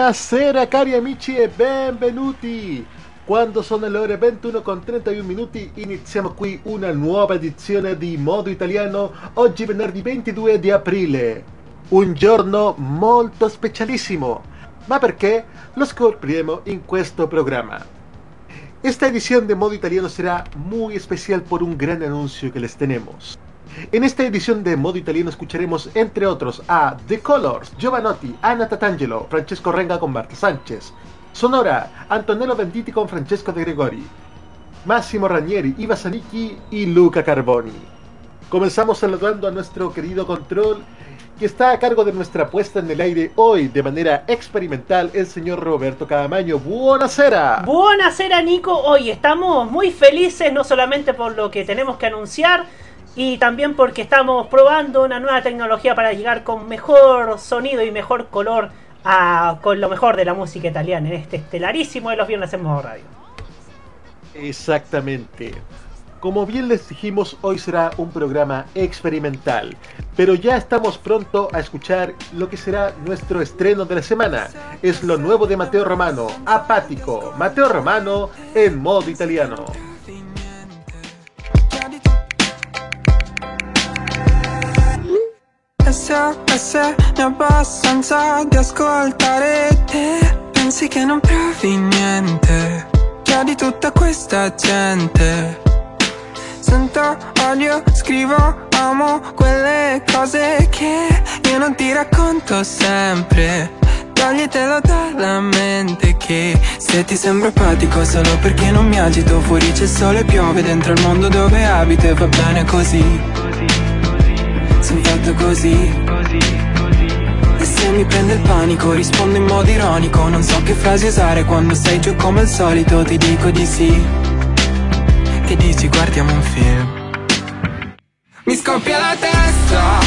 Buonasera cari amici e benvenuti! Quando sono le ore 21 con 31 minuti iniziamo qui una nuova edizione di Modo Italiano oggi venerdì 22 di aprile. Un giorno molto specialissimo. Ma perché? Lo scopriremo in questo programma. Esta edición de Modo Italiano será muy especial por un gran anuncio que les tenemos. En esta edición de Modo Italiano escucharemos, entre otros, a The Colors, Giovanotti, Anna Tatangelo, Francesco Renga con Marta Sánchez, Sonora, Antonello Venditti con Francesco De Gregori, Massimo Ranieri, Iva Zanicchi y Luca Carboni. Comenzamos saludando a nuestro querido control que está a cargo de nuestra puesta en el aire hoy de manera experimental el señor Roberto Cadamaño. ¡Buonasera! Buonasera Nico, hoy estamos muy felices no solamente por lo que tenemos que anunciar, y también porque estamos probando una nueva tecnología para llegar con mejor sonido y mejor color a, con lo mejor de la música italiana en este estelarísimo de los viernes en modo radio. Exactamente. Como bien les dijimos, hoy será un programa experimental, pero ya estamos pronto a escuchar lo que será nuestro estreno de la semana. Es lo nuevo de Mateo Romano, Apático, Mateo Romano en modo italiano. E se, e se ne abbastanza di ascoltare te. Pensi che non provi niente Chiedi tutta questa gente. Sento odio, scrivo, amo quelle cose che io non ti racconto sempre. Toglitelo dalla mente che se ti sembro apatico solo perché non mi agito Fuori c'è sole e piove dentro il mondo dove abito e va bene così sono fatto così. E se mi prende il panico rispondo in modo ironico. Non so che frasi usare quando sei giù come al solito. Ti dico di sì. Che dici? Guardiamo un film. Mi scoppia la testa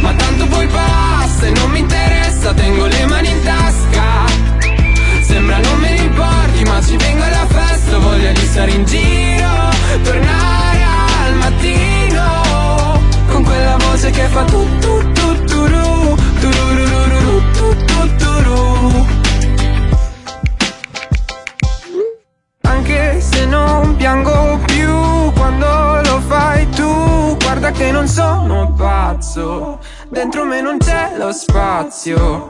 Ma tanto poi passa e non mi interessa Tengo le mani in tasca. Sembra non me ne importi ma ci vengo alla festa. Voglio di stare in giro Tornare voce che fa tu tu tu tu ru tu ru ru tu tu tu ru. Anche se non piango più quando lo fai tu Guarda che non sono pazzo. Dentro me non c'è lo spazio.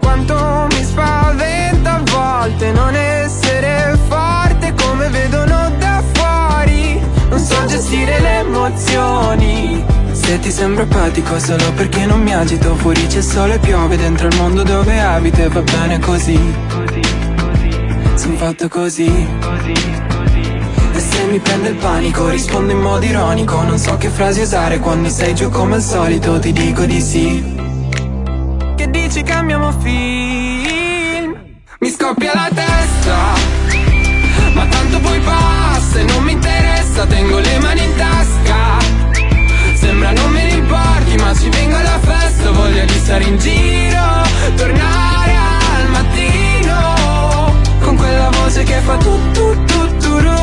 Quanto mi spaventa a volte non essere forte come vedono da fuori. Non so gestire le emozioni Se ti sembro apatico solo perché non mi agito Fuori c'è sole e piove dentro il mondo dove abito E va bene così. Sono fatto così. E se mi prende il panico rispondo in modo ironico. Non so che frasi usare quando sei giù come al solito Ti dico di sì. Che dici? Cambiamo film. Mi scoppia la testa Ma tanto poi passa e non mi interessa. Tengo le mani in tasca Sembra non me ne importi ma ci vengo alla festa Voglio di stare in giro Tornare al mattino Con quella voce che fa tu tu tu tu Tu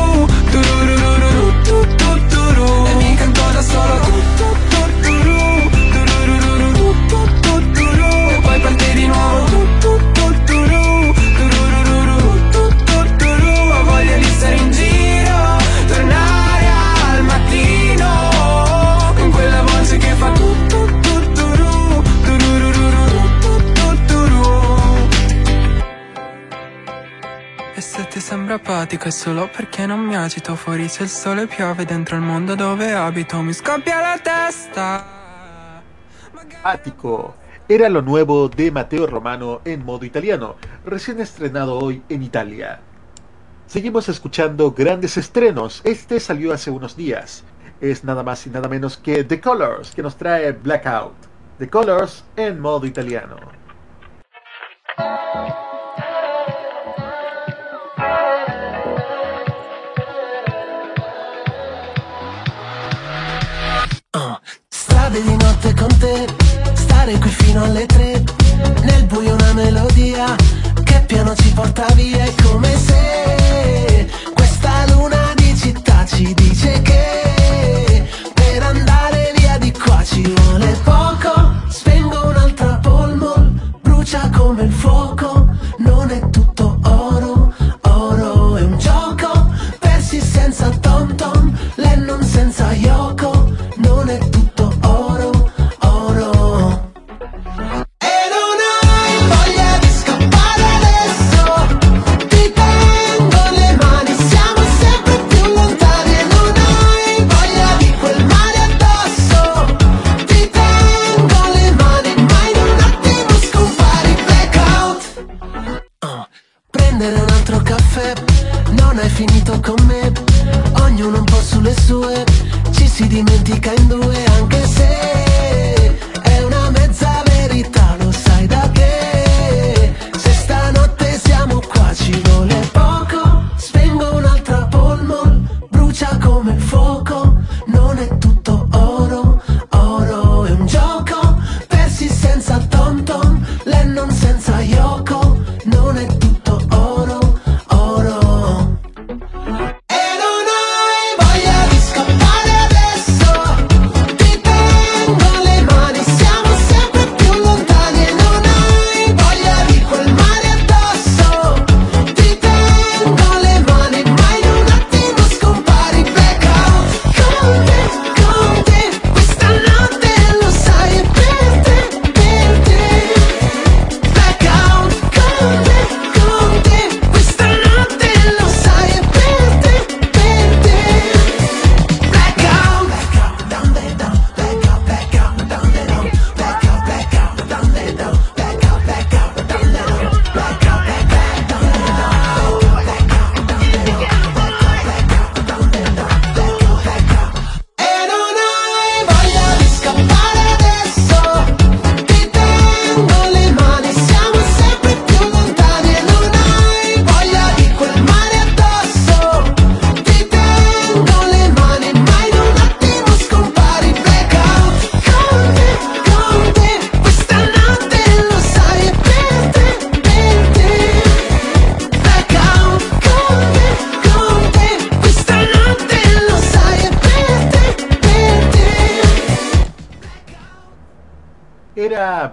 sembra è e solo perché non mi agito Fuori se il sole piove dentro il mondo dove abito Mi scoppia la testa era lo nuevo de Mateo Romano en modo italiano, recién estrenado hoy en Italia. Seguimos escuchando grandes estrenos, este salió hace unos días. Es nada más y nada menos que The Colors, que nos trae Blackout. The Colors en modo italiano. cade di notte con te Stare qui fino alle tre Nel buio una melodia Che piano ci porta via È come se questa luna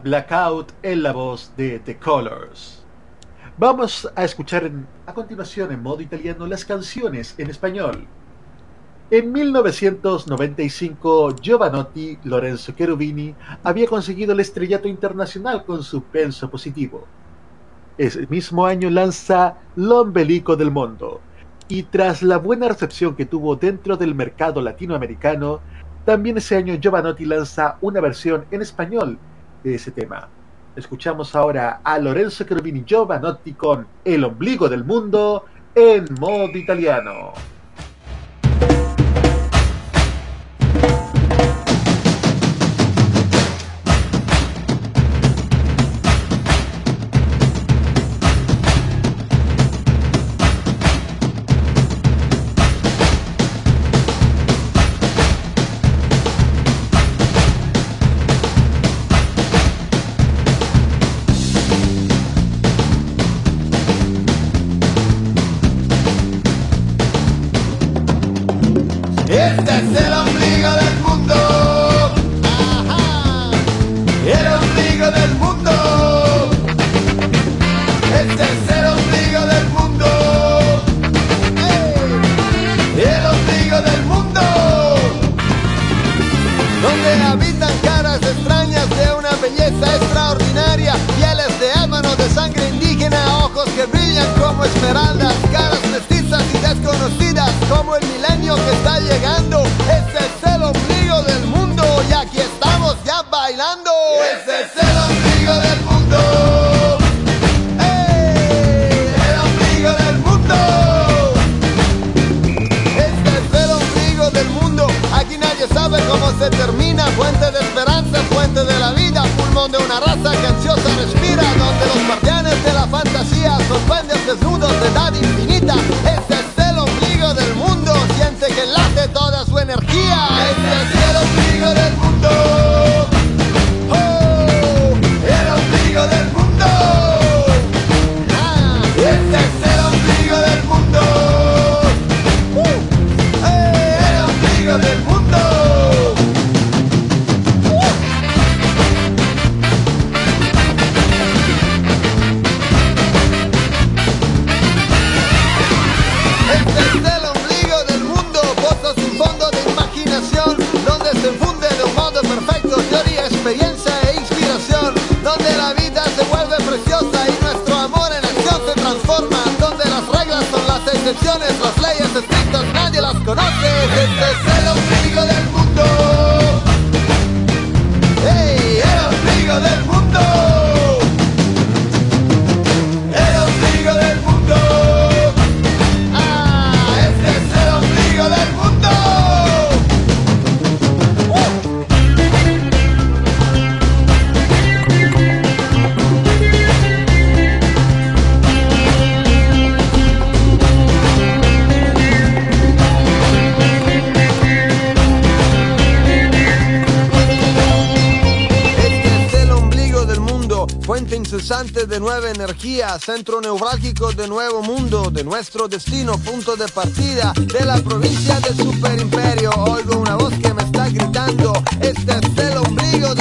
Blackout en la voz de The Colors. Vamos a escuchar a continuación en modo italiano las canciones en español. En 1995, Giovanotti Lorenzo Cherubini había conseguido el estrellato internacional con su penso positivo. Ese mismo año lanza L'Ombelico del Mundo, y tras la buena recepción que tuvo dentro del mercado latinoamericano, también ese año Giovanotti lanza una versión en español de ese tema. Escuchamos ahora a Lorenzo Cherubini Giovanotti con El ombligo del mundo en modo italiano. Las leyes estrictas nadie las conoce. Este de nueva energía, centro neurálgico de nuevo mundo, de nuestro destino, punto de partida de la provincia del superimperio. Oigo una voz que me está gritando, este es el ombligo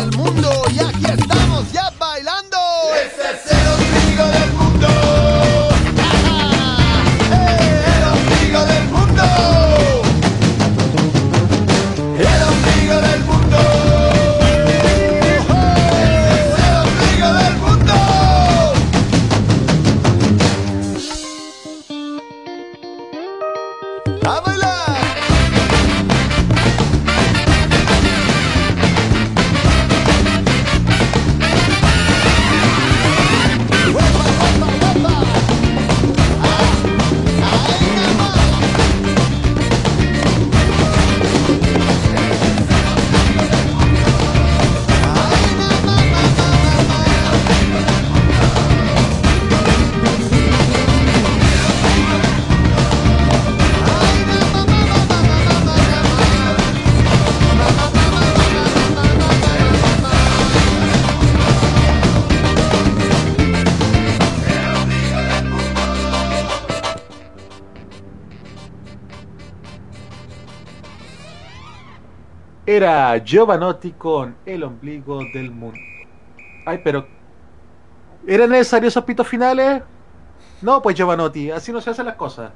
Giovanotti con El ombligo del mundo. Ay, pero. ¿Eran necesarios esos pitos finales? No, pues Giovanotti, así no se hacen las cosas.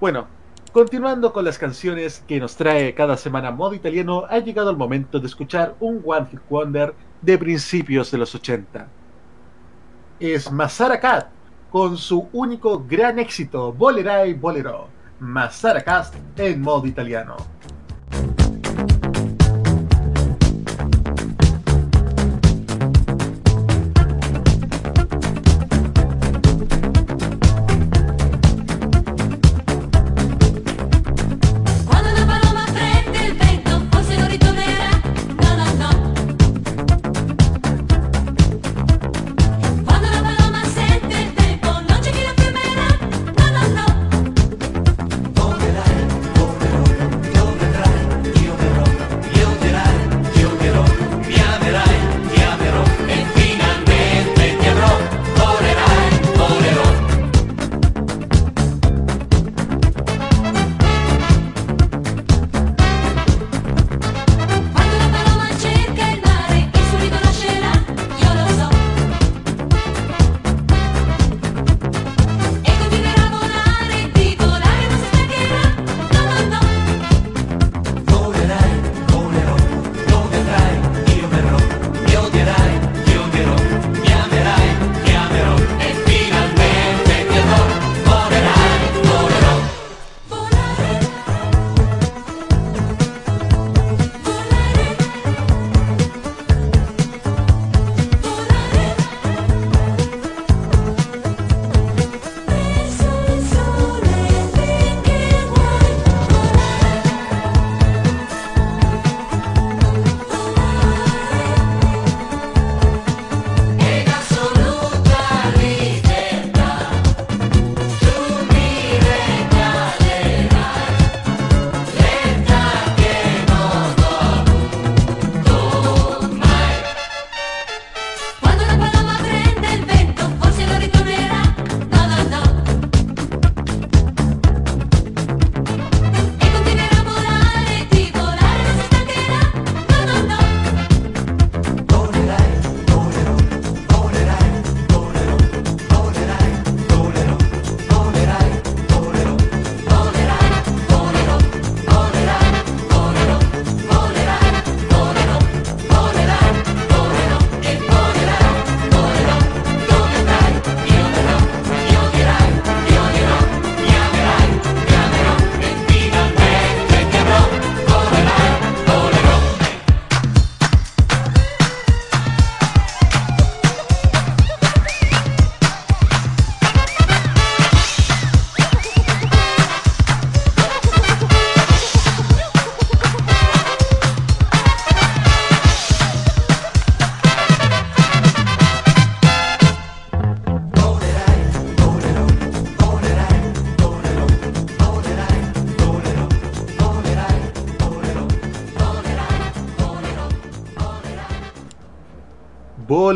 Bueno, continuando con las canciones que nos trae cada semana Modo Italiano, ha llegado el momento de escuchar un One Hit Wonder de principios de los 80. Es Masara Cat con su único gran éxito, Bolerai Bolero. Masara Cat en modo italiano.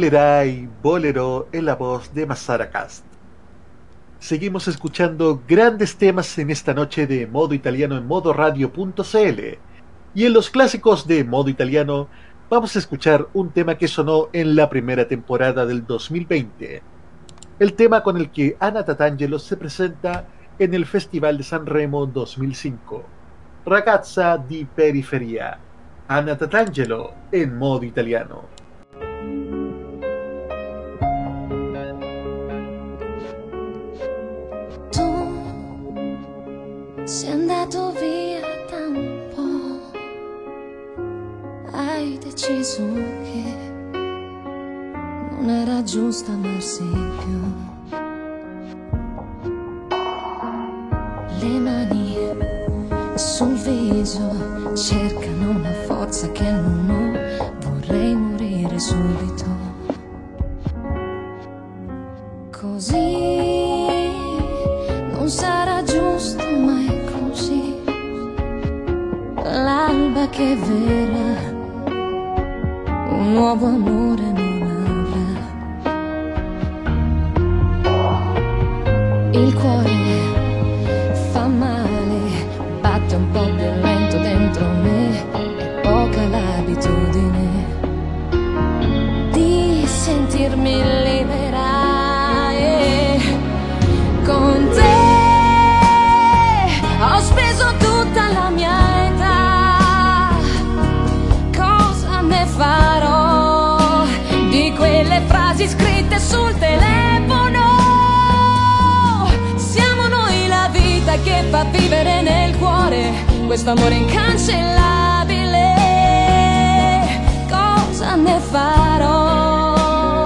Bolerai, Bolero en la voz de Masara Cast. Seguimos escuchando grandes temas en esta noche de modo italiano en modoradio.cl. Y en los clásicos de modo italiano vamos a escuchar un tema que sonó en la primera temporada del 2020. El tema con el que Anna Tatangelo se presenta en el Festival de San Remo 2005. Ragazza di periferia. Anna Tatangelo en modo italiano. Sei andato via da un po', hai deciso che non era giusto amarsi più. Le mani sul viso cercano una forza che non ho, vorrei morire subito. Così non sarà giusto. L'alba che verrà, un nuovo amore non avrà. Il cuore fa male, batte un po' più lento dentro me, è poca l'abitudine di sentirmi libera questo amore incancellabile. Cosa ne farò?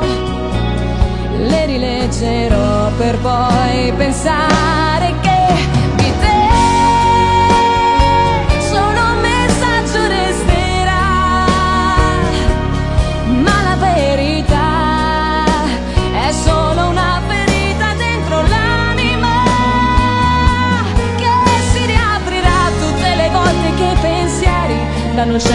Le rileggerò per poi pensare che Κάνω σε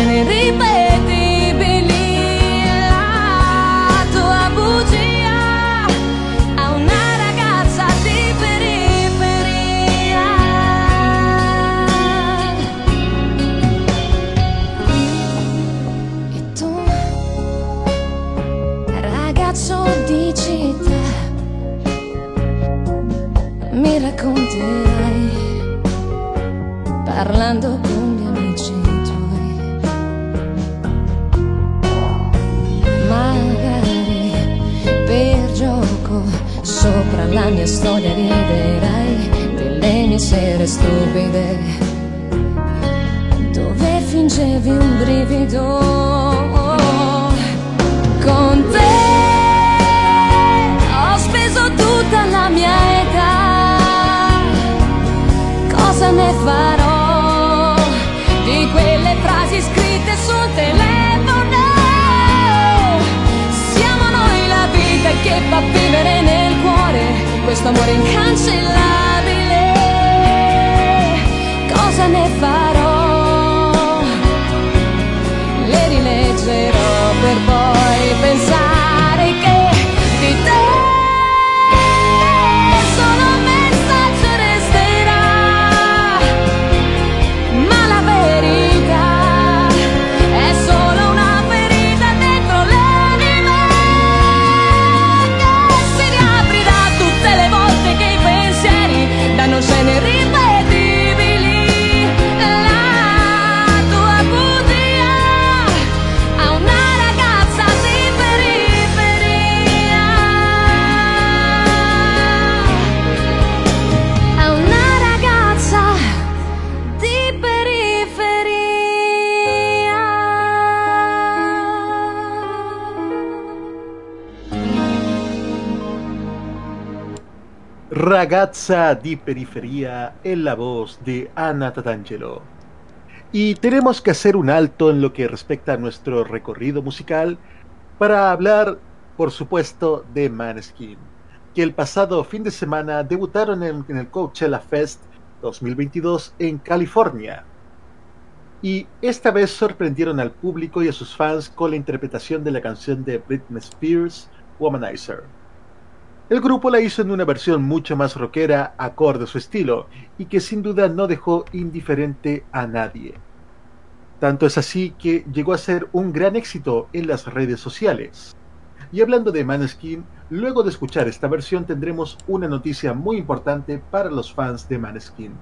Ragazza di periferia en la voz de Ana Tatangelo. Y tenemos que hacer un alto en lo que respecta a nuestro recorrido musical para hablar, por supuesto, de Maneskin, que el pasado fin de semana debutaron en, en el Coachella Fest 2022 en California. y esta vez sorprendieron al público y a sus fans con la interpretación de la canción de Britney Spears, Womanizer. El grupo la hizo en una versión mucho más rockera, acorde a su estilo, y que sin duda no dejó indiferente a nadie. Tanto es así que llegó a ser un gran éxito en las redes sociales. Y hablando de Maneskin, luego de escuchar esta versión tendremos una noticia muy importante para los fans de Maneskin.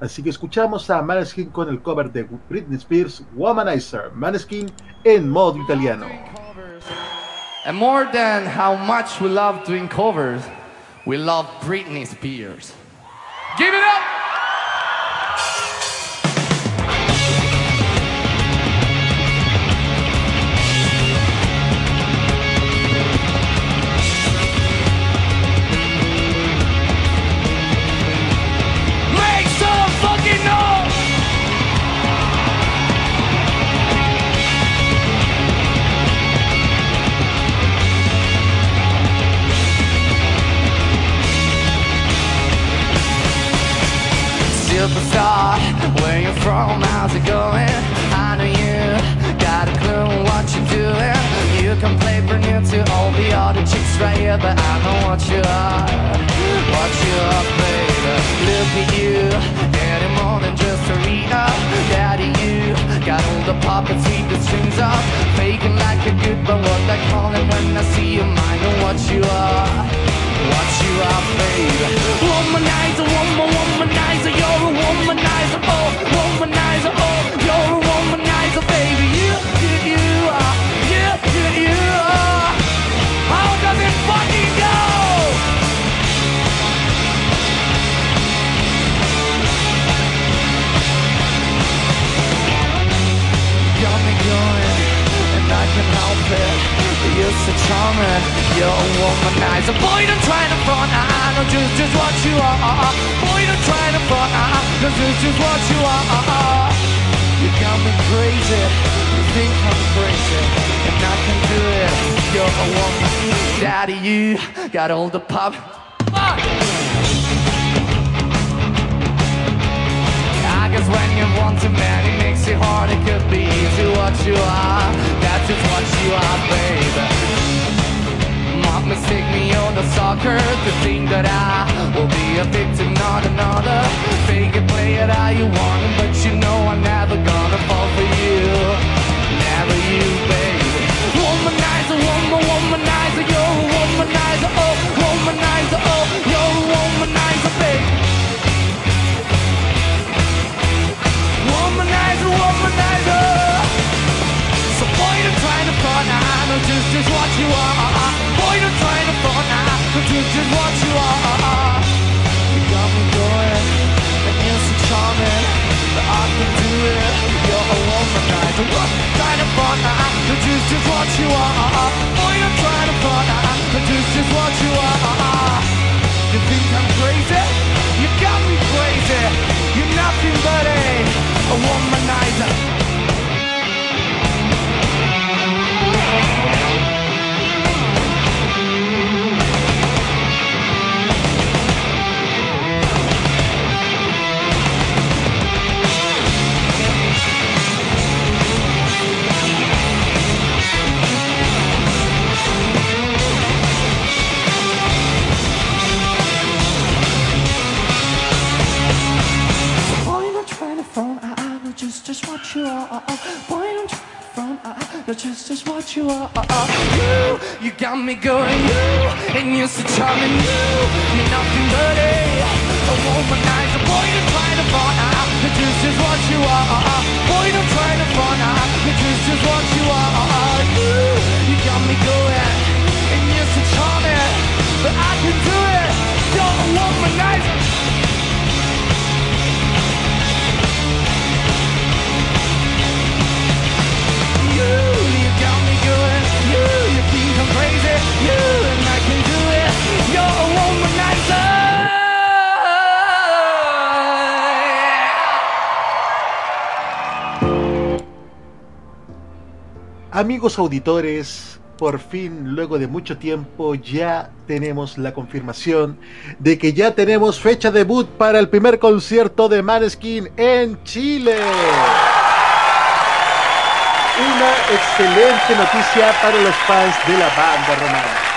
Así que escuchamos a Maneskin con el cover de Britney Spears Womanizer, Maneskin en modo italiano. And more than how much we love doing covers, we love Britney Spears. Give it up! Superstar, where you from? How's it going? I know you got a clue what you're doing. You can play brand new to all the other chicks right here, but I know what you are. What you are, baby. Look at you, getting more than just a reader. Daddy, you got all the puppets with the strings up, faking like a good, but what I call it when I see you, I know what you are. What you are, baby Womanizer, woman, womanizer womanizable, womanizable. You're You're a womanizer. Boy, don't try to front. Ah, ah, I know just, just what you are Boy, don't try to front. I know just, just what you are You got me crazy. You think I'm crazy And I can do it. You're a woman. Daddy, you got all the pop. Fuck! I guess when you want too many makes it hard, it could be easy what you are. That's just what you are, baby. Mistake me on the soccer to think that I will be a victim, not another. Fake it, play it how you want it, but you know I'm never gonna fall for you. Never you, baby. Womanizer, woman, womanizer, you're a womanizer, oh, womanizer, oh, you are. Boy, don't try to front I know just, just what you are. You think I'm crazy? You got me crazy. You're nothing but a, a womanizer me going, you, and you're so charming, you, you're nothing but a, a womanizer. Boy, don't try to I, I know just, just what you are. Boy, don't try to I, I know just, just what you are. You, you got me going, and you're so charming, but I can do it. You're a womanizer. Amigos auditores, por fin, luego de mucho tiempo, ya tenemos la confirmación de que ya tenemos fecha debut para el primer concierto de Maneskin en Chile. una excelente noticia para los fans de la banda romana.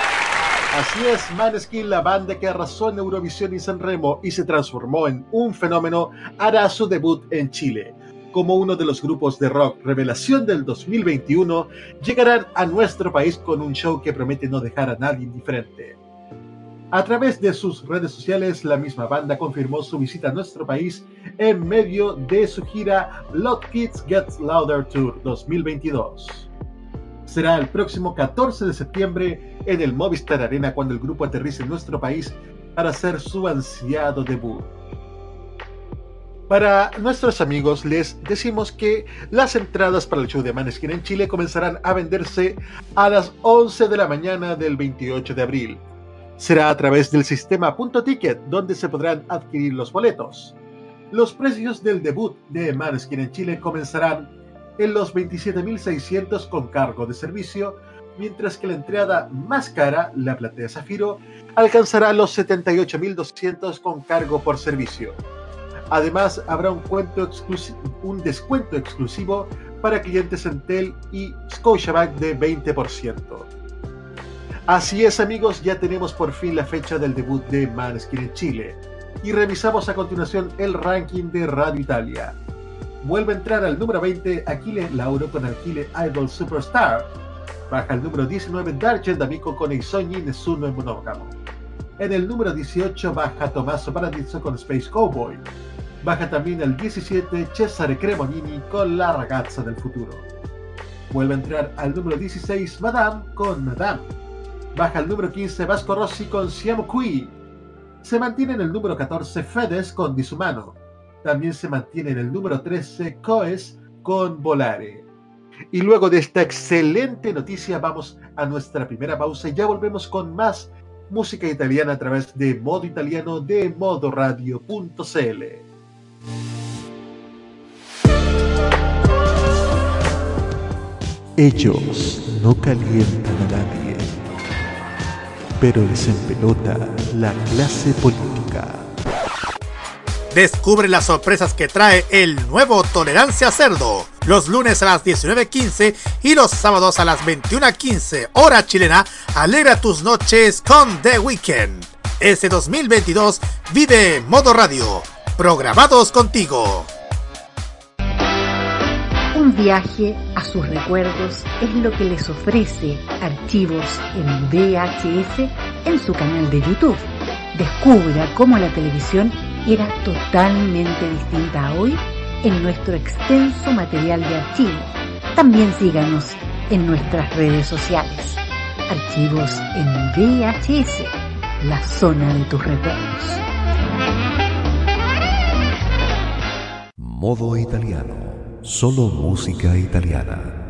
Así es, Maneskin, la banda que arrasó en Eurovisión y Sanremo y se transformó en un fenómeno, hará su debut en Chile. Como uno de los grupos de rock revelación del 2021, llegarán a nuestro país con un show que promete no dejar a nadie indiferente. A través de sus redes sociales, la misma banda confirmó su visita a nuestro país en medio de su gira Lot Kids Gets Louder Tour 2022. Será el próximo 14 de septiembre en el Movistar Arena cuando el grupo aterrice en nuestro país para hacer su ansiado debut. Para nuestros amigos les decimos que las entradas para el show de Maneskin en Chile comenzarán a venderse a las 11 de la mañana del 28 de abril será a través del sistema Punto Ticket donde se podrán adquirir los boletos. Los precios del debut de Maneskin en Chile comenzarán en los 27.600 con cargo de servicio, mientras que la entrada más cara, la platea Zafiro, alcanzará los 78.200 con cargo por servicio. Además, habrá un, un descuento exclusivo para clientes Entel y Scotiabank de 20%. Así es amigos, ya tenemos por fin la fecha del debut de Maneskin en Chile. Y revisamos a continuación el ranking de Radio Italia. Vuelve a entrar al número 20 Aquile Lauro con Aquile Idol Superstar. Baja el número 19 Dargen D'Amico con Isogni Nessuno en Monógamo. En el número 18 baja Tommaso Paradiso con Space Cowboy. Baja también el 17 Cesare Cremonini con La Ragazza del Futuro. Vuelve a entrar al número 16 Madame con Madame. Baja el número 15 Vasco Rossi con Siamo Qui. Se mantiene en el número 14 Fedes con Disumano. También se mantiene en el número 13 Coes con Volare. Y luego de esta excelente noticia vamos a nuestra primera pausa y ya volvemos con más música italiana a través de Modo Italiano de modoradio.cl. Ellos no calientan a nadie, pero les empelota la clase política. Descubre las sorpresas que trae el nuevo Tolerancia Cerdo. Los lunes a las 19.15 y los sábados a las 21.15 hora chilena, alegra tus noches con The Weekend. Este 2022 vive Modo Radio. Programados contigo. Un viaje a sus recuerdos es lo que les ofrece Archivos en VHS en su canal de YouTube. Descubra cómo la televisión era totalmente distinta hoy en nuestro extenso material de archivo. También síganos en nuestras redes sociales. Archivos en VHS, la zona de tus recuerdos. Modo italiano. Solo música italiana.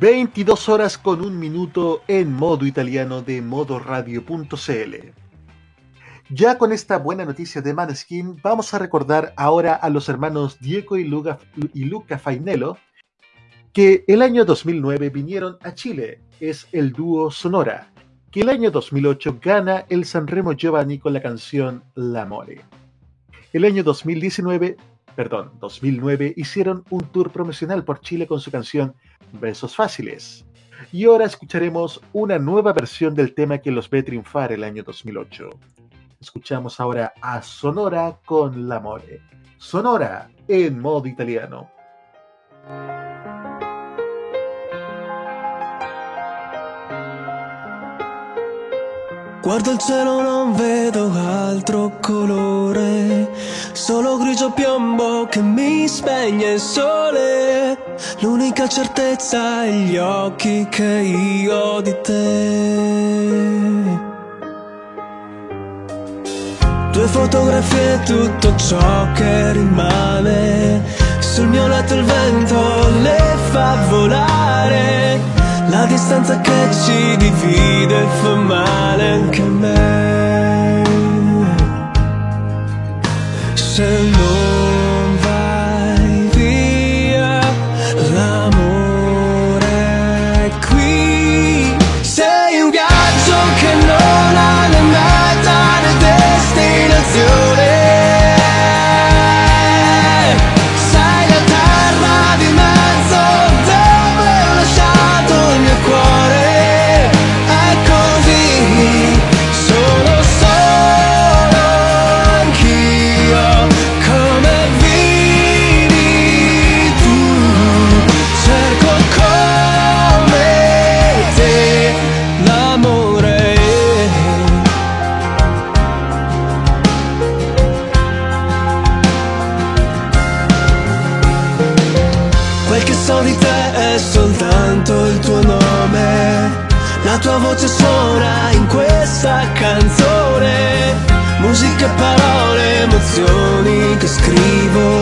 ...22 horas con un minuto en modo italiano de modoradio.cl. Ya con esta buena noticia de Maneskin, vamos a recordar ahora a los hermanos Diego y Luca, y Luca Fainello, que el año 2009 vinieron a Chile. Es el dúo Sonora, que el año 2008 gana el Sanremo Giovanni con la canción L'Amore. El año 2019, perdón, 2009 hicieron un tour promocional por Chile con su canción Besos Fáciles. Y ahora escucharemos una nueva versión del tema que los ve triunfar el año 2008. Escuchamos ahora a Sonora con L'Amore. Sonora en modo italiano. Guardo il cielo, non vedo altro colore, solo grigio piombo che mi spegne il sole. L'unica certezza è gli occhi che io ho di te. Due fotografie e tutto ciò che rimane. Sul mio letto il vento le fa volare. La distanza che ci divide fa male anche a me. Se non canzoni che scrivo.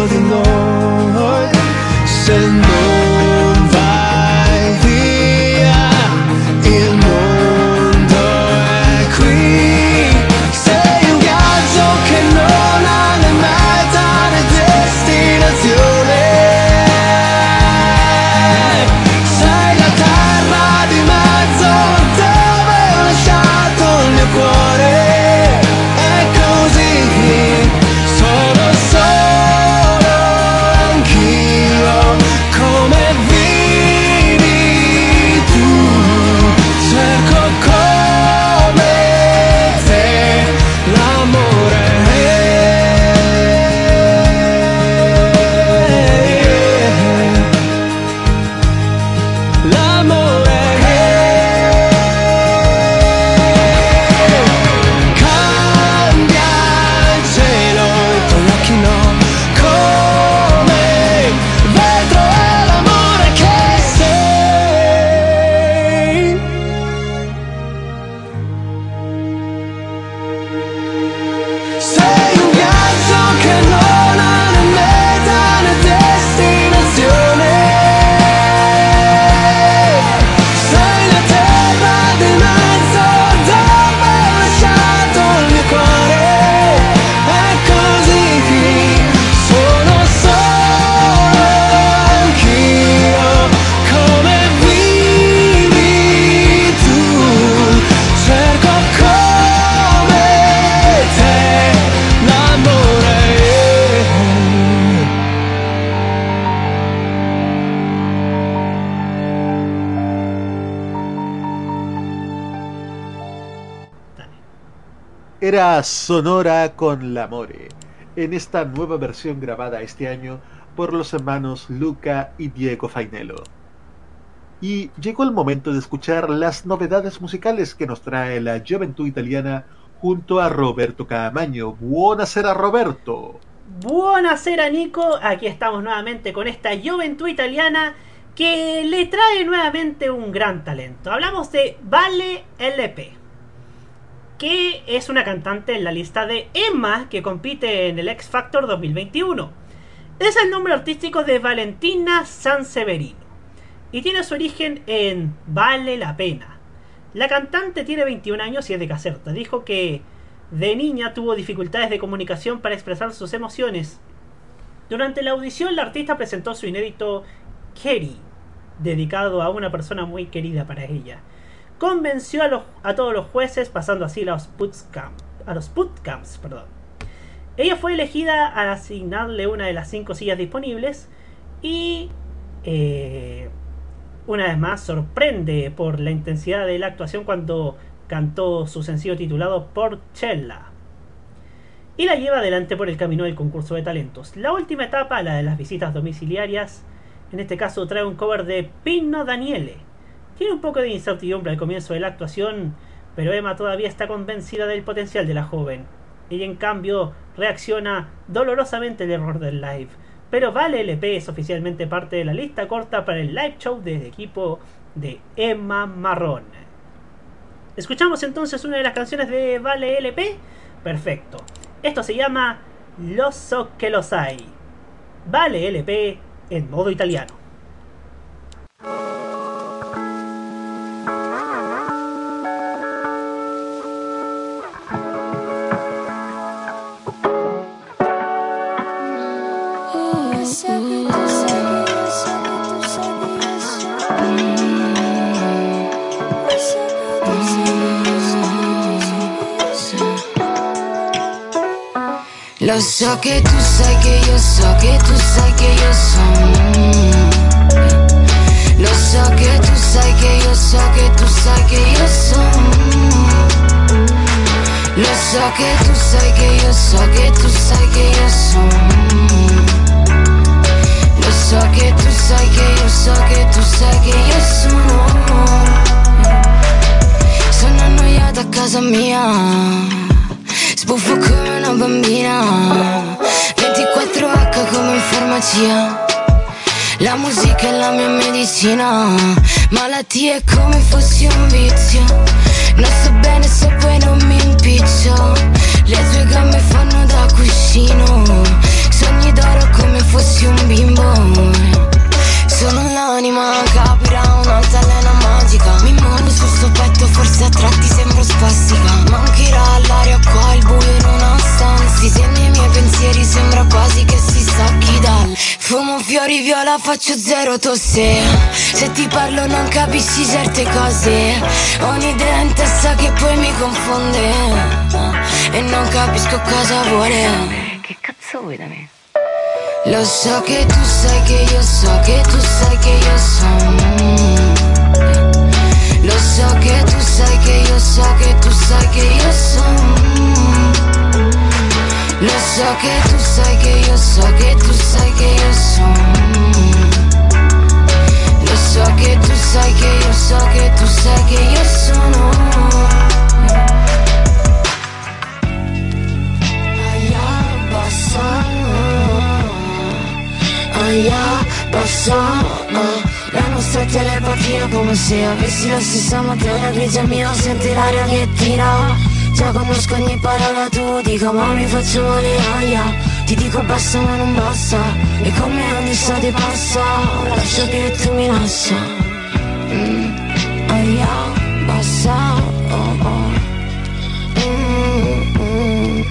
Sonora con L'Amore, en esta nueva versión grabada este año por los hermanos Luca y Diego Fainello. Y llegó el momento de escuchar las novedades musicales que nos trae la Juventud Italiana junto a Roberto Caamaño. Buonasera Roberto. Buonasera Nico, aquí estamos nuevamente con esta juventud italiana que le trae nuevamente un gran talento. Hablamos de Vale LP, que es una cantante en la lista de Emma que compite en el X Factor 2021. Es el nombre artístico de Valentina Sanseverino y tiene su origen en Vale la Pena. La cantante tiene 21 años y es de Caserta. Dijo que de niña tuvo dificultades de comunicación para expresar sus emociones. Durante la audición, la artista presentó su inédito Kerry, dedicado a una persona muy querida para ella. Convenció a, los- a todos los jueces, pasando así a los a los. Perdón. Ella fue elegida al asignarle una de las cinco sillas disponibles y eh, una vez más sorprende por la intensidad de la actuación cuando cantó su sencillo titulado Porchella y la lleva adelante por el camino del concurso de talentos. La última etapa, la de las visitas domiciliarias, en este caso trae un cover de Pino Daniele. Tiene un poco de incertidumbre al comienzo de la actuación, pero Emma todavía está convencida del potencial de la joven. Ella en cambio reacciona dolorosamente al error del live. Pero Vale LP es oficialmente parte de la lista corta para el live show del equipo de Emma Marrón. Escuchamos entonces una de las canciones de Vale LP. Perfecto. Esto se llama Lo so que los hay. Vale LP en modo italiano. Eu só que tu sei que eu só que tu sei que eu sou. Hum. Não só que tu sei que eu hum. só que tu sei que eu sou. Hum. Não só que tu sei que eu só que tu sei que eu sou. Não só que tu sei que eu só que tu sei que eu sou. Sono annoiata a casa mia. Sbuffo come una bambina. 24H come in farmacia. La musica è la mia medicina. Malattie come fossi un vizio. Non so bene se poi non mi impiccio. Le tue gambe fanno da cuscino. Sogni d'oro come fossi un bimbo. Sono l'anima capirà grosso petto forse a tratti sembro spassica Mancherà l'aria qua, il buio in una stanza. Disegni i miei pensieri, sembra quasi che si stacchi dal Fumo fiori viola, faccio zero tosse. Se ti parlo non capisci certe cose. Ho un'idea in testa che poi mi confonde. E non capisco cosa vuole. Che cazzo vuoi da me? Lo so che tu sai che io so che tu sai che io so. Mm. Lo so che tu sai che io so che tu sai che io so Lo so che tu sai che io so che tu sai che io so Lo so che tu sai che io so che tu sai che io sono. Allá Allá passano La nostra telepatia come se avessi la stessa materia grigia mia Senti l'aria che tira Già conosco ogni parola tu dico ma mi faccio male aia Ti dico basta ma non basta E come ogni estate passa Lascia che tu mi lascia mm. Aia, basta oh, oh. Mm, mm.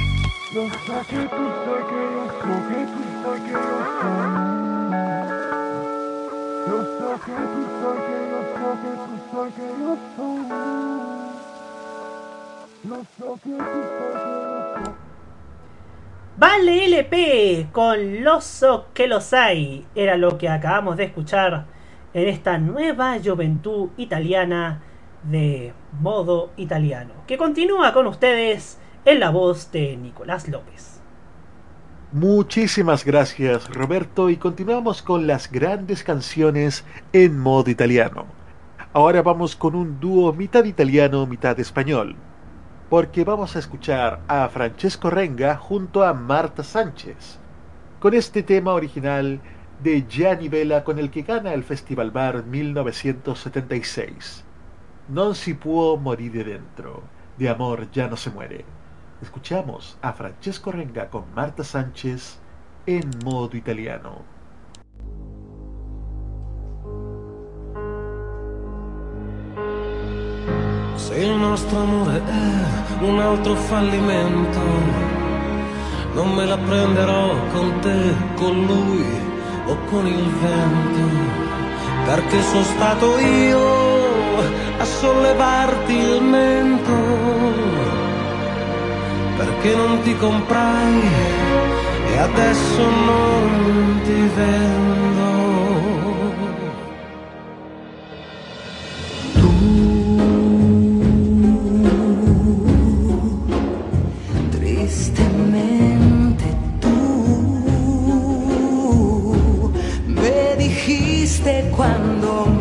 Vale LP con Loso que los hay era lo que acabamos de escuchar en esta nueva juventud italiana de modo italiano, que continúa con ustedes en la voz de Nicolás López. Muchísimas gracias Roberto y continuamos con las grandes canciones en modo italiano. Ahora vamos con un dúo mitad italiano, mitad español, porque vamos a escuchar a Francesco Renga junto a Marta Sánchez, con este tema original de Gianni Vela con el que gana el Festival Bar 1976. Non si può morire dentro, de amor ya no se muere. Escuchamos a Francesco Renga con Marta Sánchez en modo italiano. Se il nostro amore è un altro fallimento, non me la prenderò con te, con lui o con il vento, perché sono stato io a sollevarti il mento, perché non ti comprai e adesso non ti vendo. Tristemente tú me dijiste cuando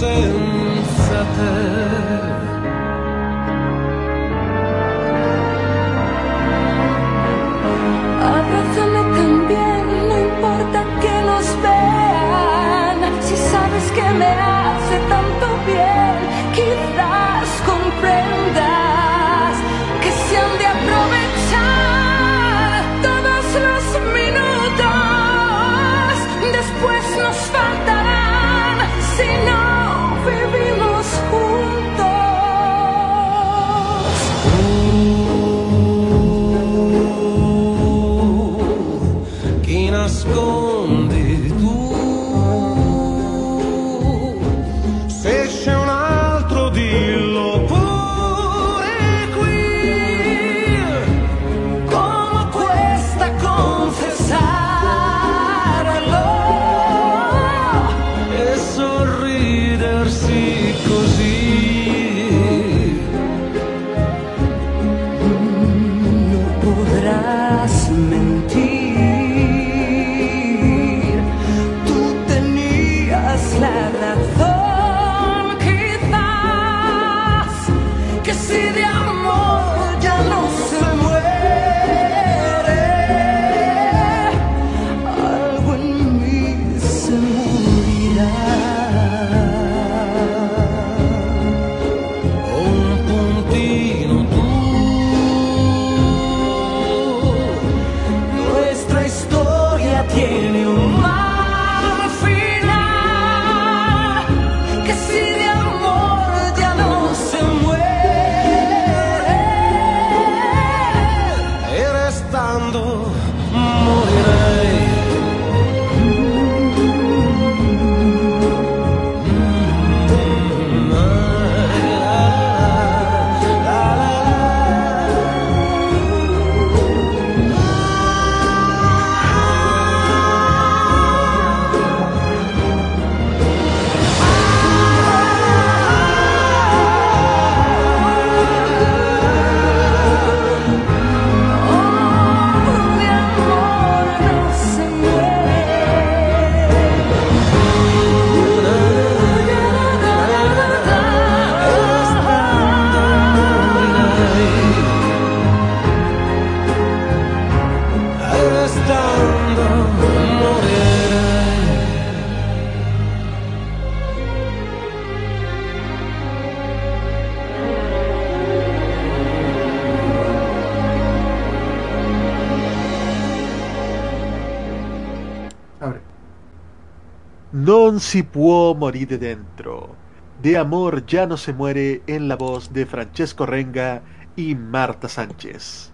senza te. Non si può morire dentro. De amor ya no se muere en la voz de Francesco Renga y Marta Sánchez.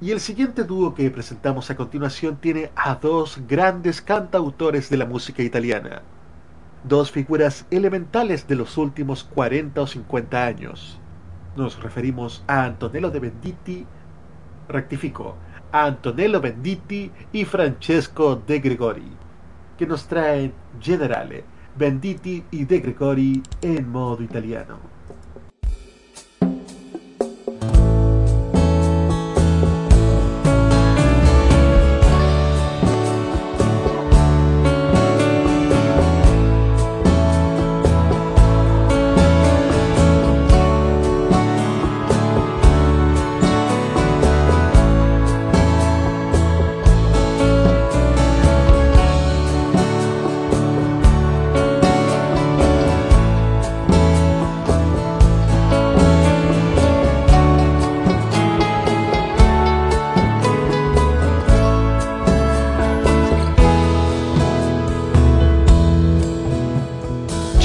Y el siguiente dúo que presentamos a continuación tiene a dos grandes cantautores de la música italiana. Dos figuras elementales de los últimos 40 o 50 años. Nos referimos a Antonello de Venditti, rectifico, a Antonello Venditti y Francesco De Gregori, que nos traen Generale, Venditti y De Gregori en modo italiano.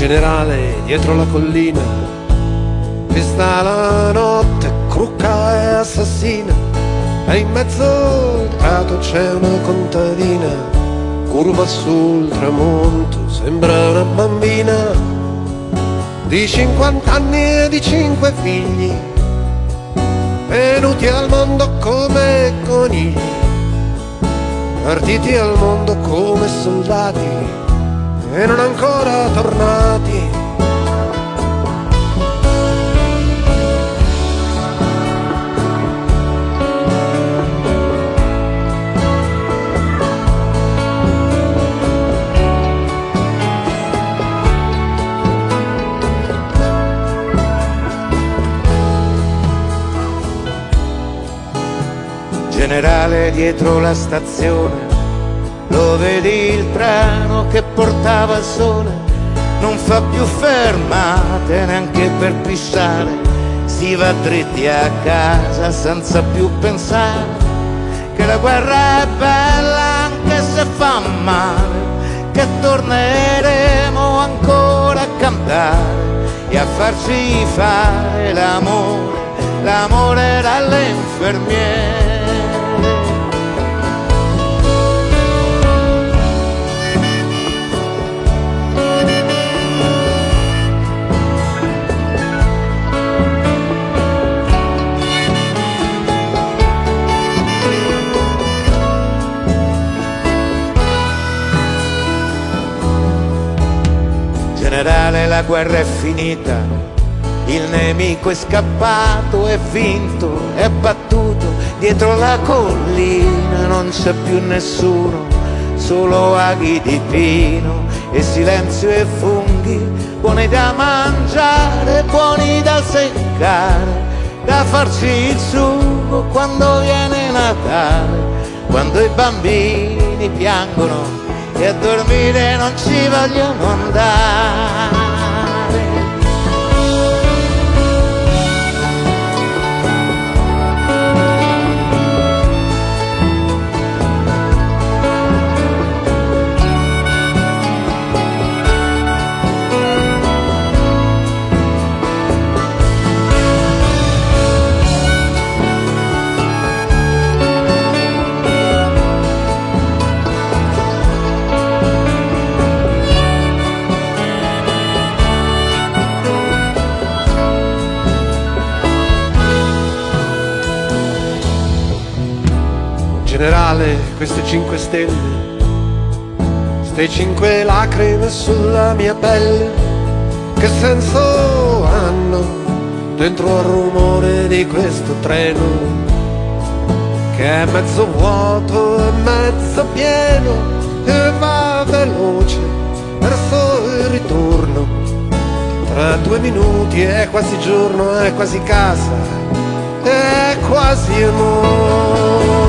Generale dietro la collina. Vi sta la notte crucca e assassina e in mezzo al prato c'è una contadina. Curva sul tramonto sembra una bambina. Di 50 anni e di 5 figli venuti al mondo come conigli. Partiti al mondo come soldati e non ancora tornati. Generale dietro la stazione lo vedi il treno che portava il sole, non fa più fermate neanche per pissare, si va dritti a casa senza più pensare che la guerra è bella anche se fa male, che torneremo ancora a cantare e a farci fare l'amore, l'amore dalle infermiere. Generale la guerra è finita, il nemico è scappato, è vinto, è battuto, dietro la collina non c'è più nessuno, solo aghi di pino e silenzio e funghi, buoni da mangiare, buoni da seccare, da farci il sugo quando viene Natale, quando i bambini piangono e a dormire non ci vogliono andare. Generale queste cinque stelle, ste cinque lacrime sulla mia pelle, che senso hanno dentro al rumore di questo treno, che è mezzo vuoto e mezzo pieno e va veloce verso il ritorno. Tra due minuti è quasi giorno, è quasi casa, è quasi amore.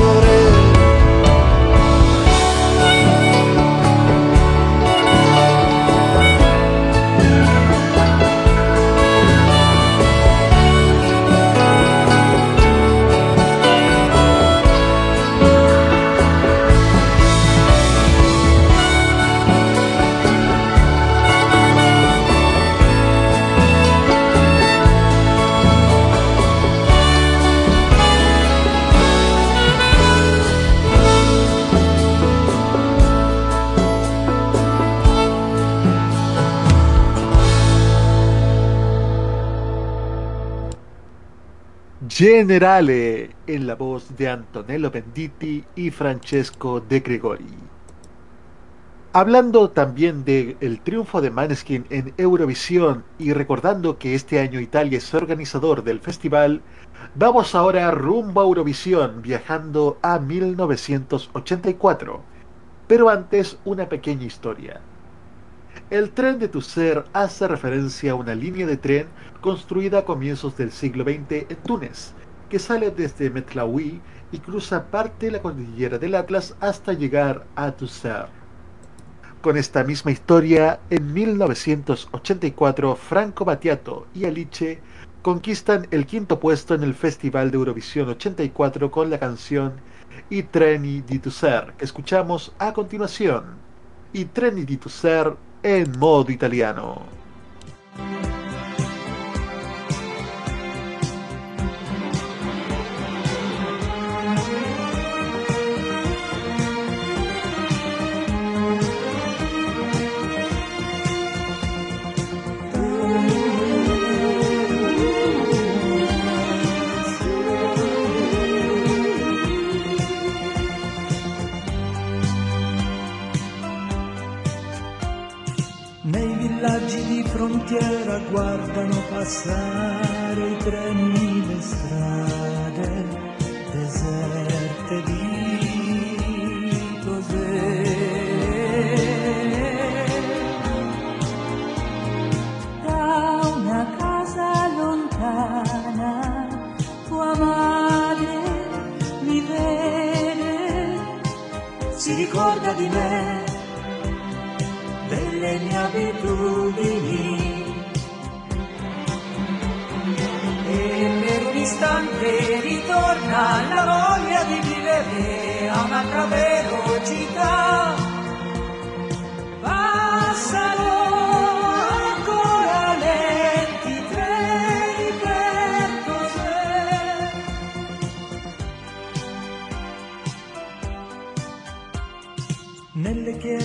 Generale en la voz de Antonello Venditti y Francesco De Gregori. Hablando también del triunfo de Maneskin en Eurovisión y recordando que este año Italia es organizador del festival, vamos ahora rumbo a Eurovisión viajando a 1984. Pero antes una pequeña historia. El tren de tu ser hace referencia a una línea de tren construida a comienzos del siglo XX en Túnez, que sale desde Metlawi y cruza parte de la cordillera del Atlas hasta llegar a Tusser. Con esta misma historia, en 1984 Franco Battiato y Alice conquistan el quinto puesto en el Festival de Eurovisión 84 con la canción I treni di Tusser, que escuchamos a continuación. I treni di Tusser en modo italiano. Frontiera guardano passare i treni, le strade deserte di cos'è. Da una casa lontana tua madre mi vede, Si ricorda di me, delle mie abitudini. E per un istante ritorna la voglia di vivere a un'altra velocità. Passano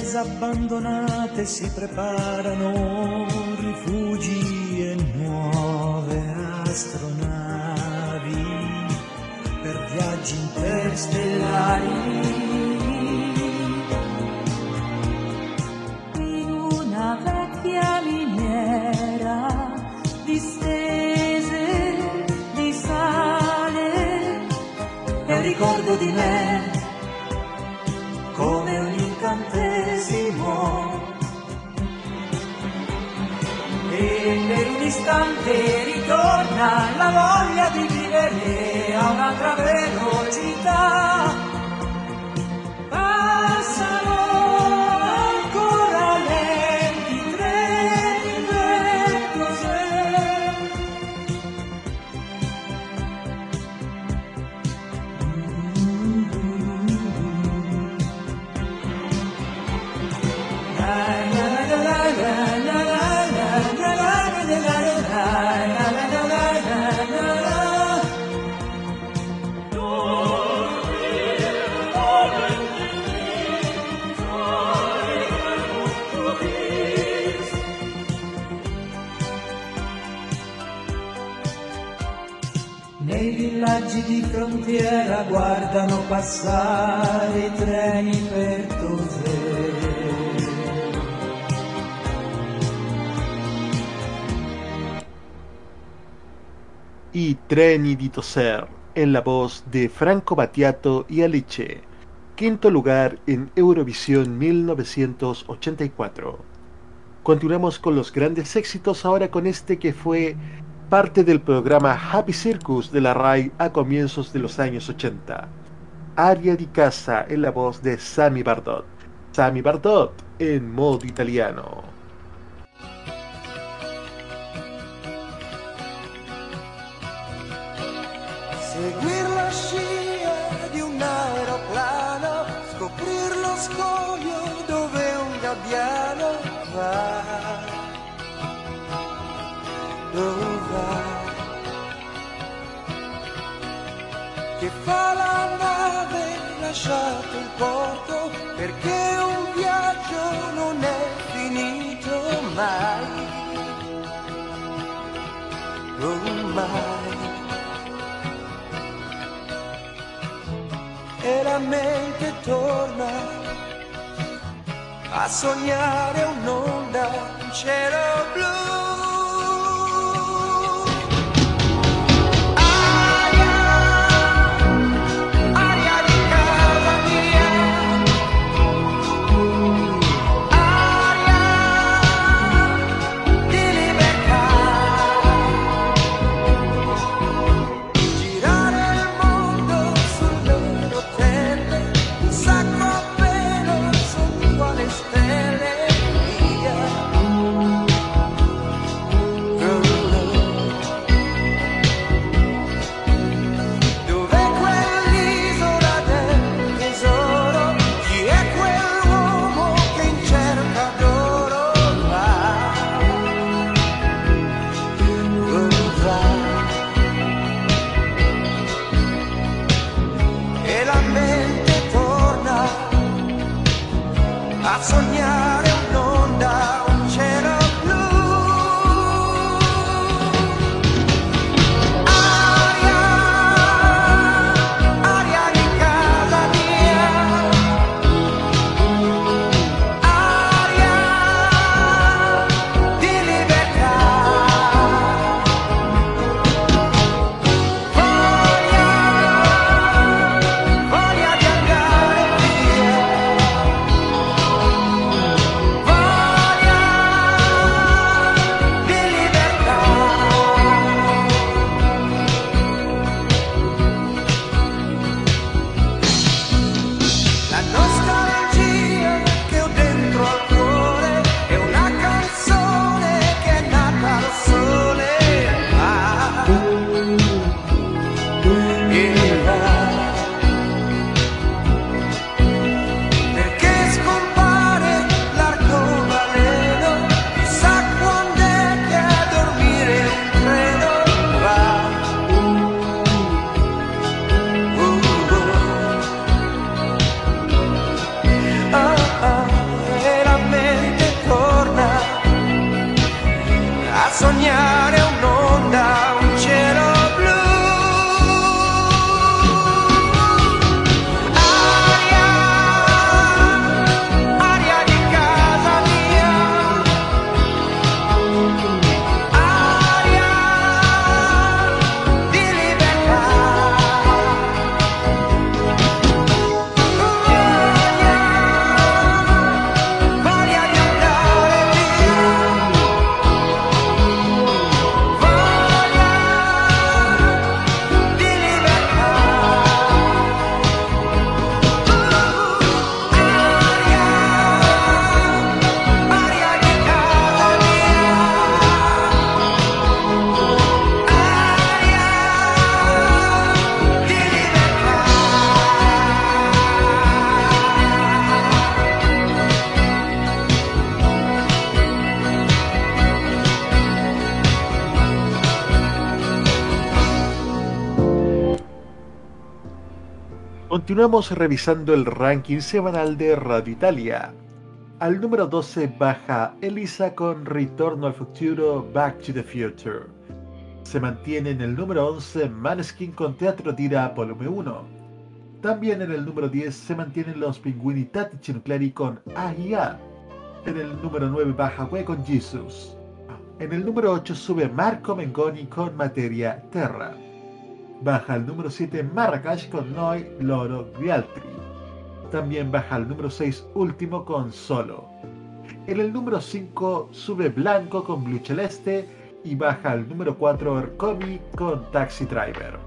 chiese abbandonate si preparano rifugi e nuove astronavi per viaggi interstellari. in una vecchia miniera distese di sale E ricordo di me istante ritorna la voglia di vivere a un'altra velocità. Guardano passare i treni y Treni di Toser en la voz de Franco Battiato y Alice. Quinto lugar en Eurovisión 1984. Continuamos con los grandes éxitos ahora con este que fue parte del programa Happy Circus de la RAI a comienzos de los años 80. Aria di Casa en la voz de Sami Bardot. Sami Bardot en modo italiano. Seguir la scia di un aeroplano, scoprir lo scoglio dove un gabbiano va. Dove va? che fa la nave lasciato il porto perché un viaggio non è finito mai, non mai. E la mente torna a sognare un'onda, un cielo blu. Continuamos revisando el ranking semanal de Radio Italia. Al número 12 baja Elisa con Ritorno al Futuro Back to the Future. Se mantiene en el número 11 Maneskin con Teatro Tira Volumen 1. También en el número 10 se mantienen los Pinguini Tattici Nucleari con AIA. En el número 9 baja Hue con Jesus. En el número 8 sube Marco Mengoni con Materia Terra. Baja al número 7 Marrakech con Noi Loro Grialtri. También baja al número 6 Último con Solo. En el número 5 sube Blanco con Blue Celeste y baja al número 4 Ercomi con Taxi Driver.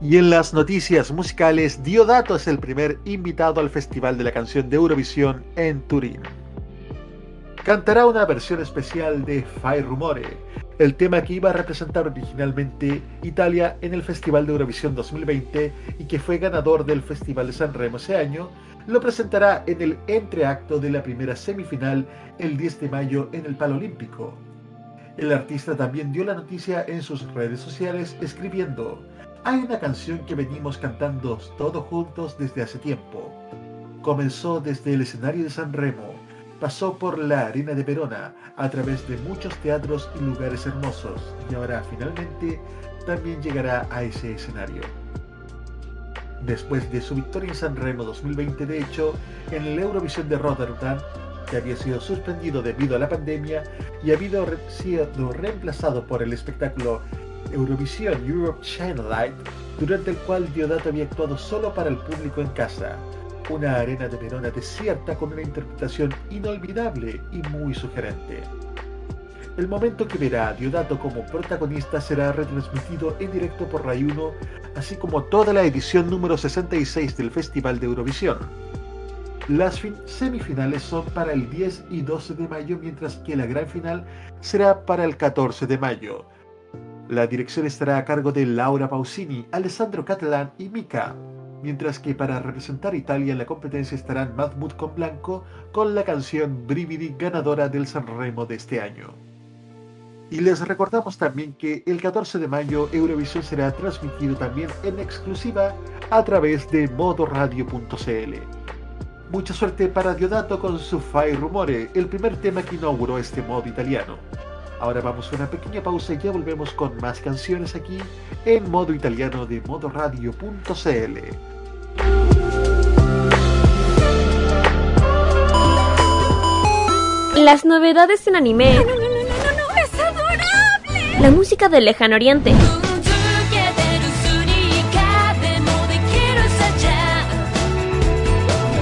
Y en las noticias musicales, Diodato es el primer invitado al Festival de la Canción de Eurovisión en Turín. Cantará una versión especial de Fai Rumore, el tema que iba a representar originalmente Italia en el Festival de Eurovisión 2020 y que fue ganador del Festival de San Remo ese año, lo presentará en el entreacto de la primera semifinal el 10 de mayo en el Palo Olímpico. El artista también dio la noticia en sus redes sociales escribiendo hay una canción que venimos cantando todos juntos desde hace tiempo. Comenzó desde el escenario de San Remo, pasó por la arena de Verona, a través de muchos teatros y lugares hermosos, y ahora finalmente también llegará a ese escenario. después de su victoria en San Remo 2020, de hecho, en el Eurovisión de Rotterdam, que había sido suspendido debido a la pandemia y había sido reemplazado por el espectáculo Eurovisión Europe Shine Light, durante el cual Diodato había actuado solo para el público en casa. Una arena de Verona desierta con una interpretación inolvidable y muy sugerente. El momento que verá a Diodato como protagonista será retransmitido en directo por Rai 1, así como toda la edición número 66 del Festival de Eurovisión. Las fin- semifinales son para el 10 y 12 de mayo, mientras que la gran final será para el 14 de mayo. La dirección estará a cargo de Laura Pausini, Alessandro Catalán y Mika, mientras que para representar Italia en la competencia estarán Mahmoud con Blanco con la canción Brividi ganadora del Sanremo de este año. Y les recordamos también que el 14 de mayo Eurovisión será transmitido también en exclusiva a través de modoradio.cl. Mucha suerte para Diodato con su Fai Rumore, el primer tema que inauguró este modo italiano. Ahora vamos a una pequeña pausa y ya volvemos con más canciones aquí en modo italiano de modoradio.cl. Las novedades en anime. ¡Es adorable! La música del lejano oriente.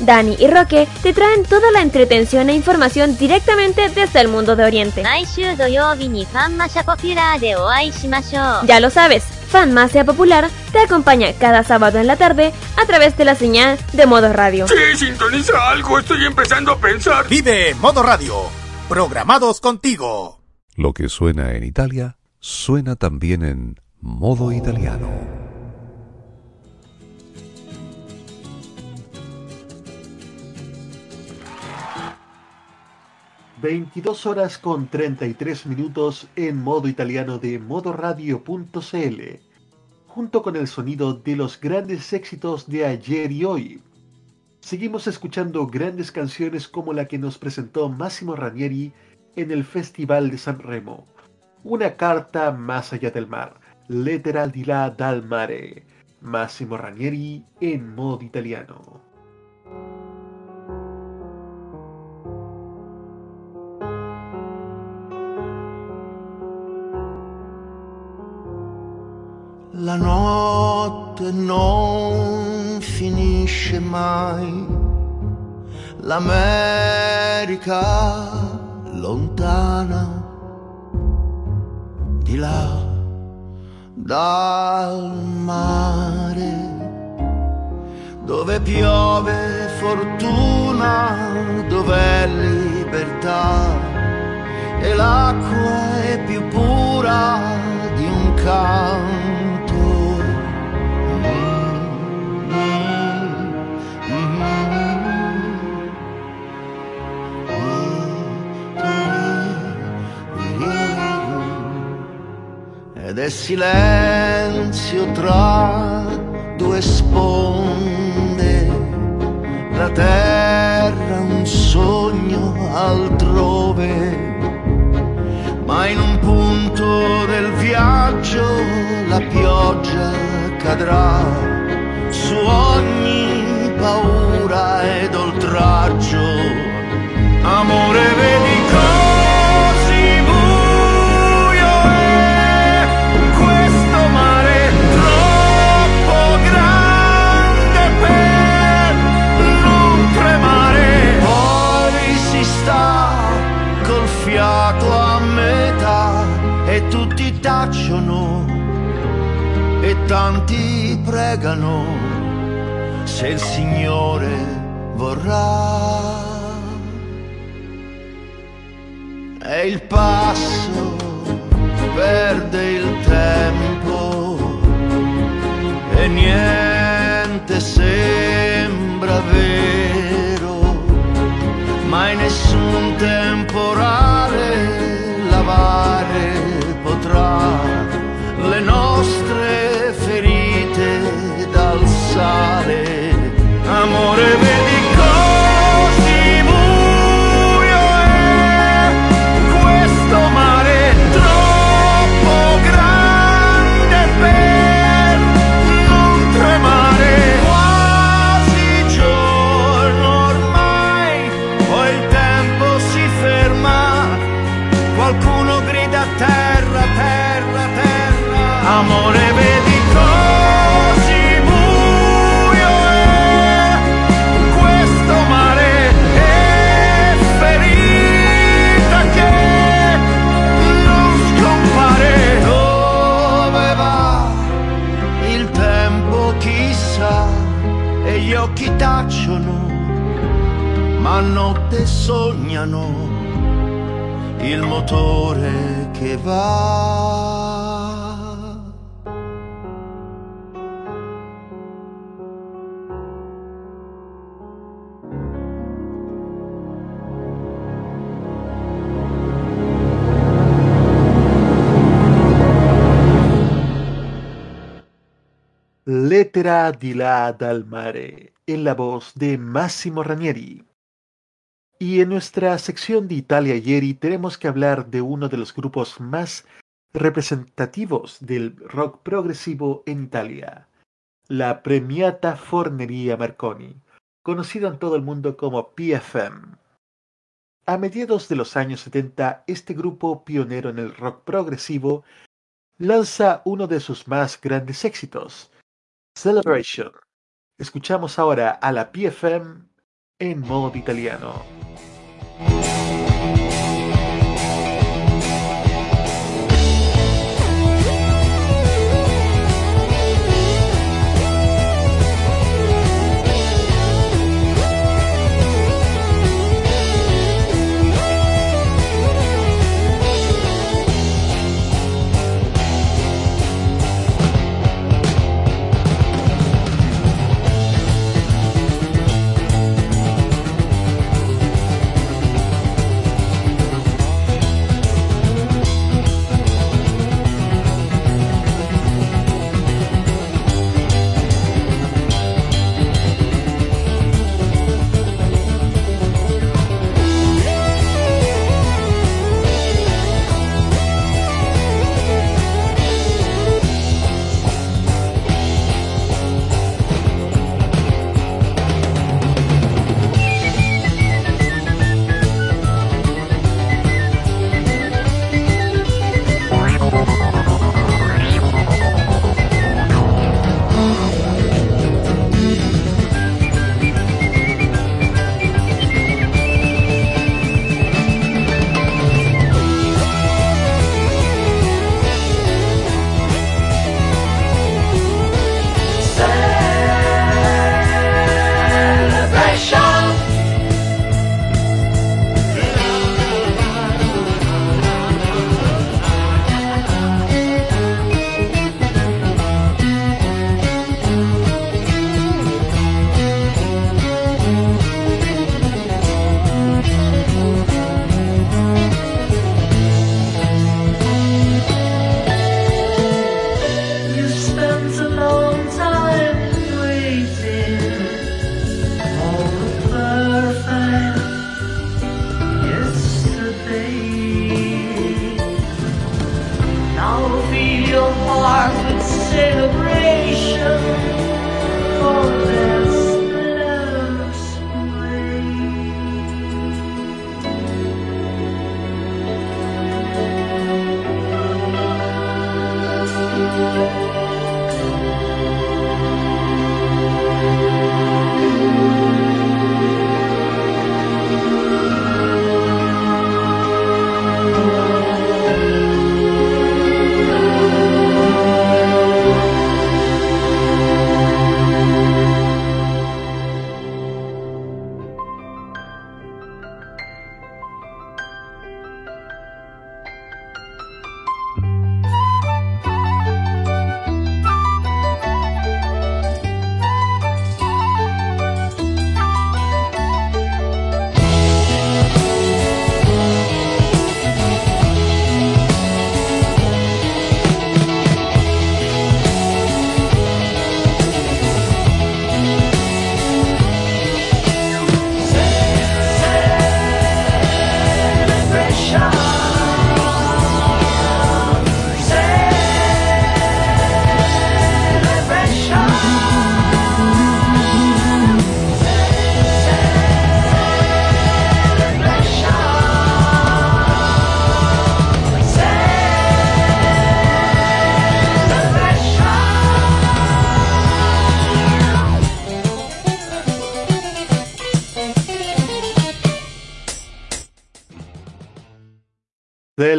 Dani y Roque te traen toda la entretención e información directamente desde el mundo de Oriente. Ya lo sabes, Fanmasia Popular te acompaña cada sábado en la tarde a través de la señal de Modo Radio. Sí, sintoniza algo, estoy empezando a pensar. Vive Modo Radio, programados contigo. Lo que suena en Italia, suena también en Modo Italiano. ...22 horas con 33 minutos en modo italiano de modoradio.cl... ...junto con el sonido de los grandes éxitos de ayer y hoy... Seguimos escuchando grandes canciones como la que nos presentó Massimo Ranieri en el Festival de San Remo. Una carta más allá del mar, lettera di là dal mare. Massimo Ranieri en modo italiano. La notte non finisce mai, l'America lontana, di là dal mare, dove piove fortuna, dov'è libertà e l'acqua è più pura di un canto. Ed è silenzio tra due sponde, la terra un sogno altrove, ma in un punto del viaggio la pioggia cadrà one se il Signore vorrà. E il passo Lettera di là dal mare, en la voz de Massimo Ranieri. Y en nuestra sección de Italia Ieri tenemos que hablar de uno de los grupos más representativos del rock progresivo en Italia, la Premiata Forneria Marconi, conocido en todo el mundo como PFM. A mediados de los años 70, este grupo pionero en el rock progresivo lanza uno de sus más grandes éxitos, Celebration. Escuchamos ahora a la PFM en modo italiano.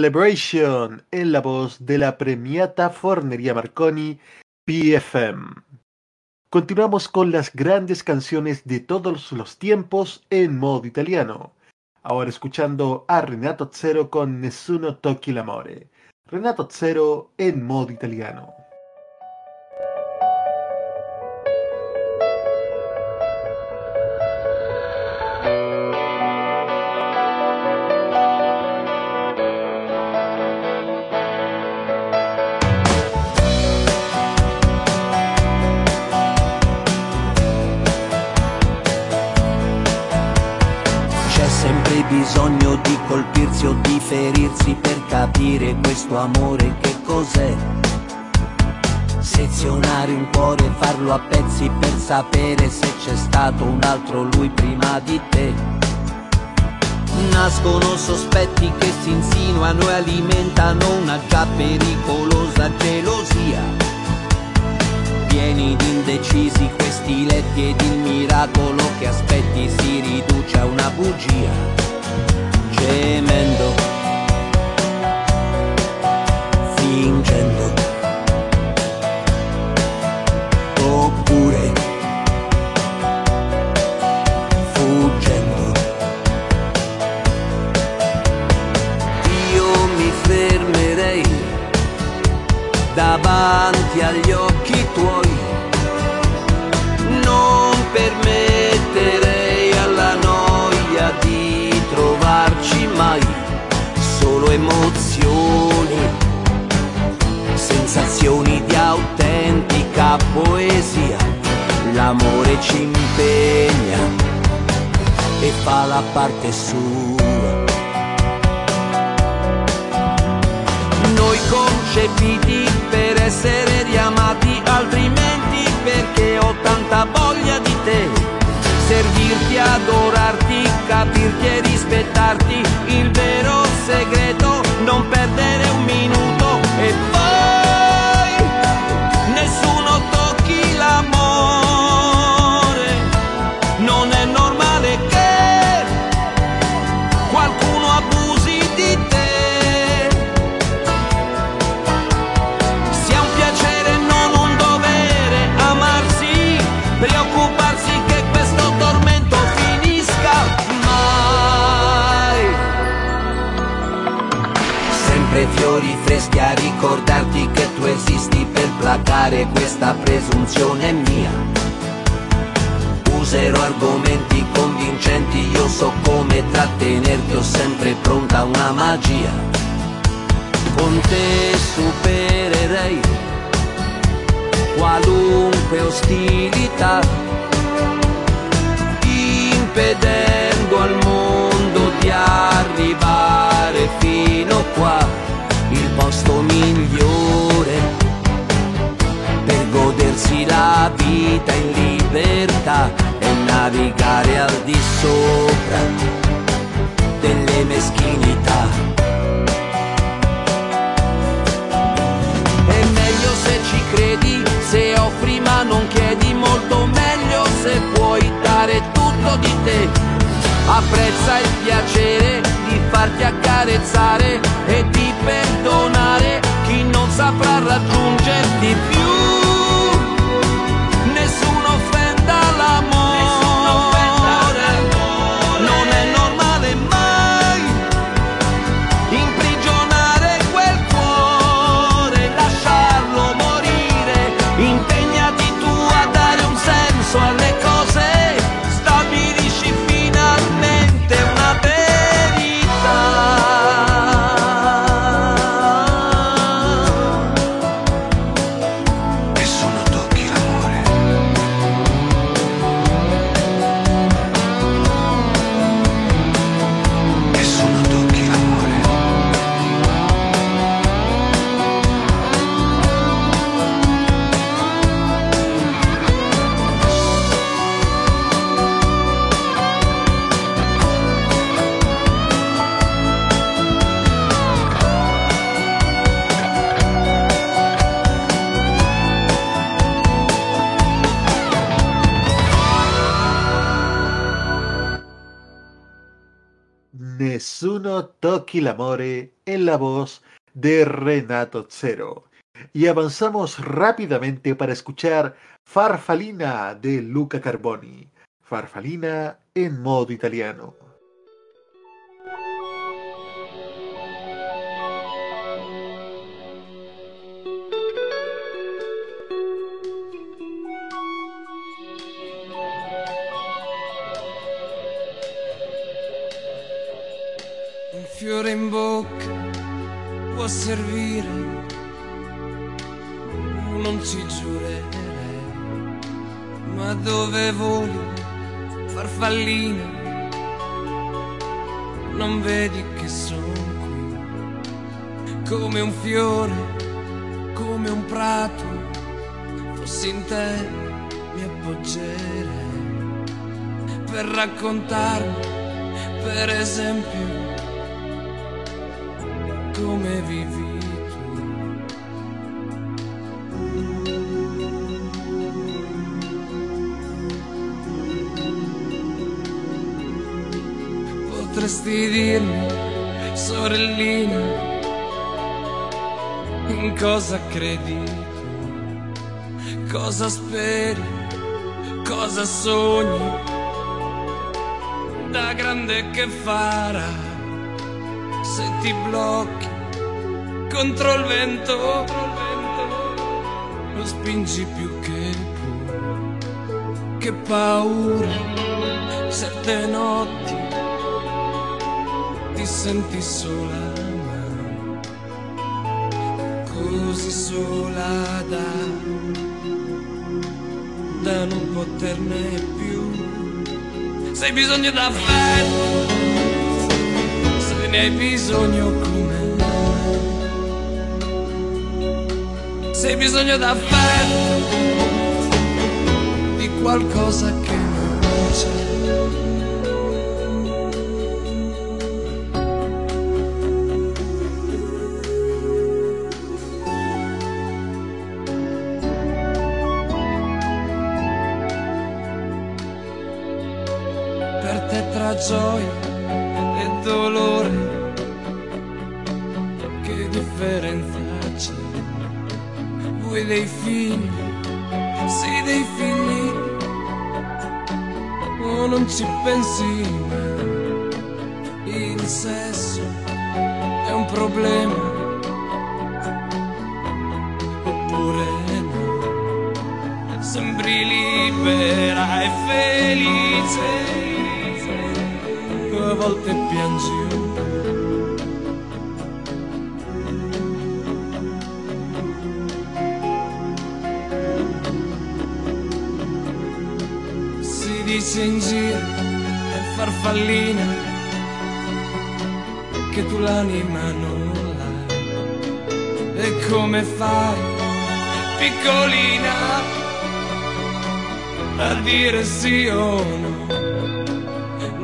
Celebration en la voz de la premiata Fornería Marconi PFM. Continuamos con las grandes canciones de todos los tiempos en modo italiano. Ahora escuchando a Renato Zero con Nessuno Tocchi l'amore. Renato Zero en modo italiano. Bisogno di colpirsi o di ferirsi per capire questo amore che cos'è. Sezionare un cuore, farlo a pezzi per sapere se c'è stato un altro lui prima di te. Nascono sospetti che si insinuano e alimentano una già pericolosa gelosia. Pieni di indecisi questi letti ed il miracolo che aspetti si riduce a una bugia. Gemendo, fingendo, oppure fuggendo. Io mi fermerei davanti agli occhi tuoi. Non permetterei poesia. L'amore ci impegna e fa la parte sua. noi concepiti per essere riamati, altrimenti perché ho tanta voglia di te. Servirti, adorarti, capirti e rispettarti, il vero segreto, non perdere placare questa presunzione mia. Userò argomenti convincenti, io so come trattenerti, ho sempre pronta una magia con te supererei qualunque ostilità, impedendo al mondo di arrivare fino qua, il posto migliore godersi la vita in libertà e navigare al di sopra delle meschinità. È meglio se ci credi, se offri ma non chiedi, molto meglio se puoi dare tutto di te. Apprezza il piacere di farti accarezzare e di perdonare chi non saprà raggiungerti più. En la voz de Renato Zero. Y avanzamos rápidamente para escuchar Farfalina de Luca Carboni. Farfalina en modo italiano. Fiore in bocca può servire, non ci giurerei, ma dove voli, farfallina, non vedi che sono qui, come un fiore, come un prato, fossi in te mi appoggerei per raccontarmi, per esempio, come vivi tu. Potresti dirmi, sorellina, in cosa credi tu? Cosa speri? Cosa sogni? Da grande che farà? Se ti blocchi contro il vento, lo spingi più che puoi. Che paura, certe notti ti senti sola, ma così sola da, da non poterne più. Se hai bisogno d'affetto, ne hai bisogno come me. Se hai bisogno d'affetto, di qualcosa che non c'è. L'anima non. E come fai, piccolina, a dire sì o no?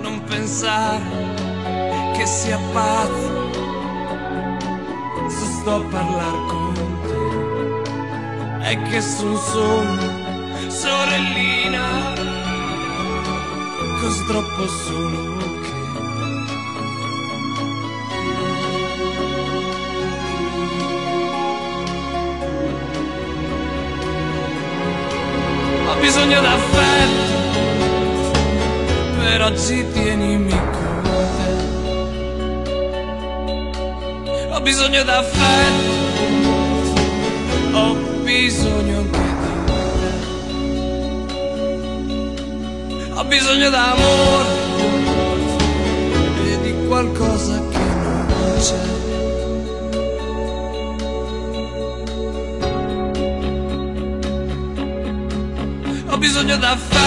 Non pensare che sia pazzo se sto a parlare con te. È che son solo sorellina, così troppo solo bisogno d'affetto, per oggi tienimi con te. Ho bisogno d'affetto, ho bisogno anche Ho bisogno d'amore sonho da fé.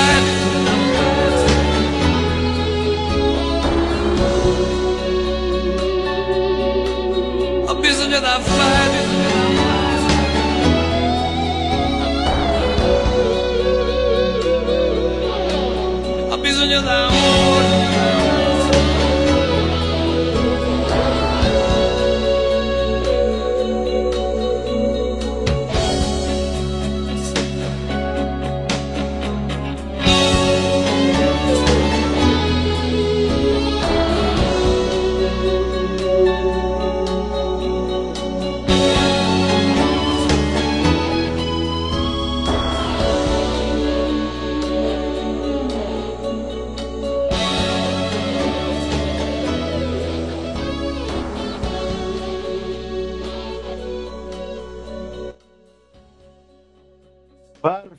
O bisonho da fé. sonho da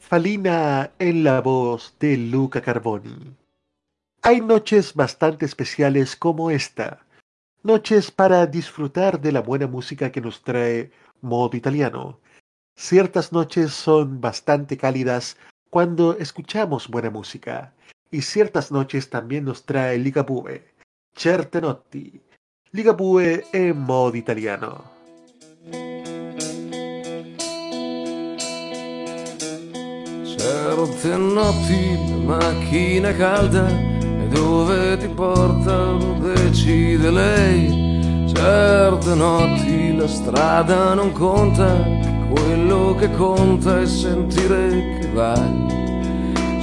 Farfalina en la voz de Luca Carboni. Hay noches bastante especiales como esta, noches para disfrutar de la buena música que nos trae modo italiano. Ciertas noches son bastante cálidas cuando escuchamos buena música, y ciertas noches también nos trae Ligabue, certe notti, Ligabue en modo italiano. Certe notti macchina calda e dove ti porta decide lei. Certe notti la strada non conta, quello che conta è sentire che vai.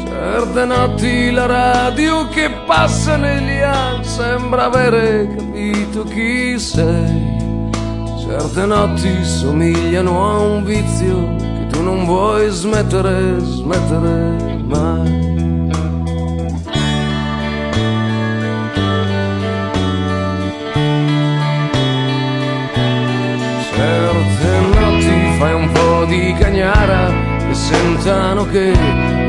Certe notti la radio che passa negli anni sembra avere capito chi sei. Certe notti somigliano a un vizio tu non vuoi smettere, smettere mai. Certe notti fai un po' di cagnara e sentano che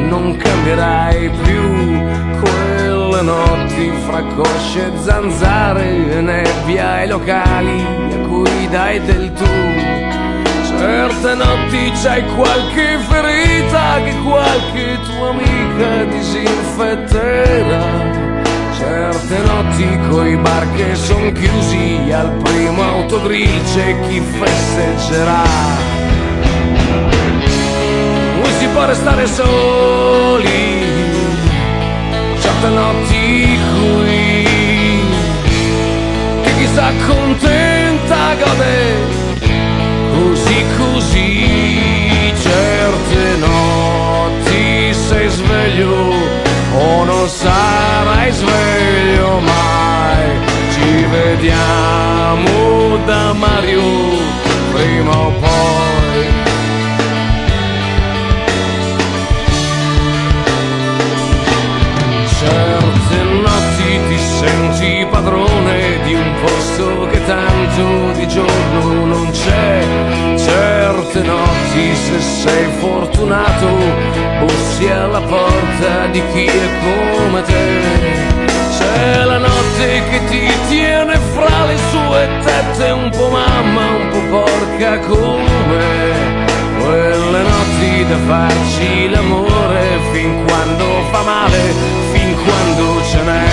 non cambierai più quelle notti fra cosce e zanzare e nebbia ai locali a cui dai del tu. Certe notti c'hai qualche ferita che qualche tua amica disinfetterà. Certe notti coi bar che son chiusi al primo autogrill c'è chi festeggerà. Noi si può restare soli, certe notti qui, che chi sta contenta gode così così certe notti sei sveglio o non sarai sveglio mai. Ci vediamo da Mario prima o poi sei fortunato bussi alla porta di chi è come te. C'è la notte che ti tiene fra le sue tette un po' mamma un po' porca come. Quelle notti da farci l'amore fin quando fa male fin quando ce n'è.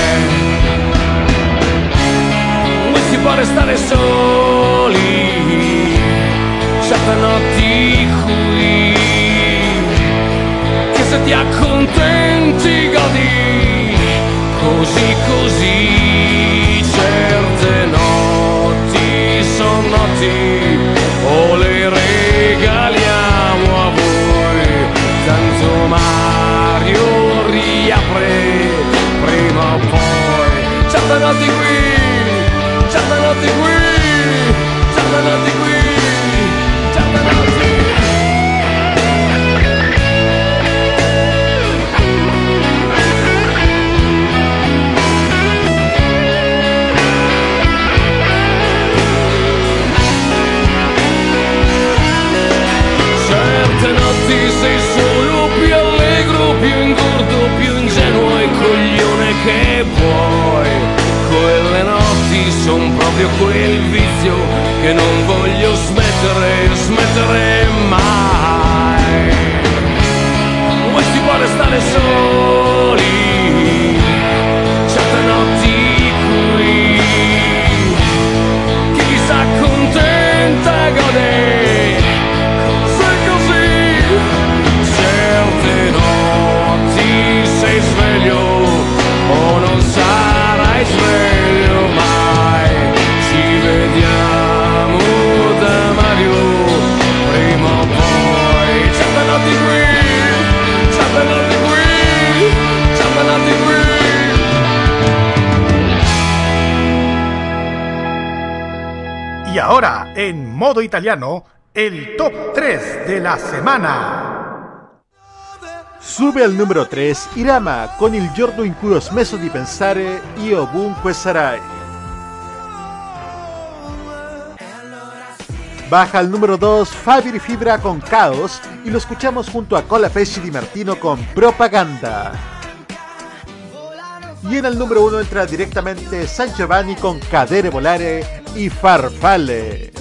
Non si può restare soli certe notti se ti accontenti godi. Così così certe notti son notti o le regaliamo a voi. Tanto Mario riapre prima o poi. Certe notti qui. Certe notti qui. Certe notti qui son proprio quel vizio che non voglio smettere, smettere mai. Vuoi si può restare soli, certe notti qui, chi gode. Così, certe notti sei sveglio o non sarai sveglio ahora, en modo italiano, el top 3 de la semana. Sube al numero 3 Irama con il giorno in cui ho smesso di pensare io ovunque sarai. Baja al número 2 Fabio y Fibra con Caos y lo escuchamos junto a Cola Pesci Di Martino con Propaganda. Y en el número 1 entra directamente San Giovanni con Cadere Volare y Farfalle.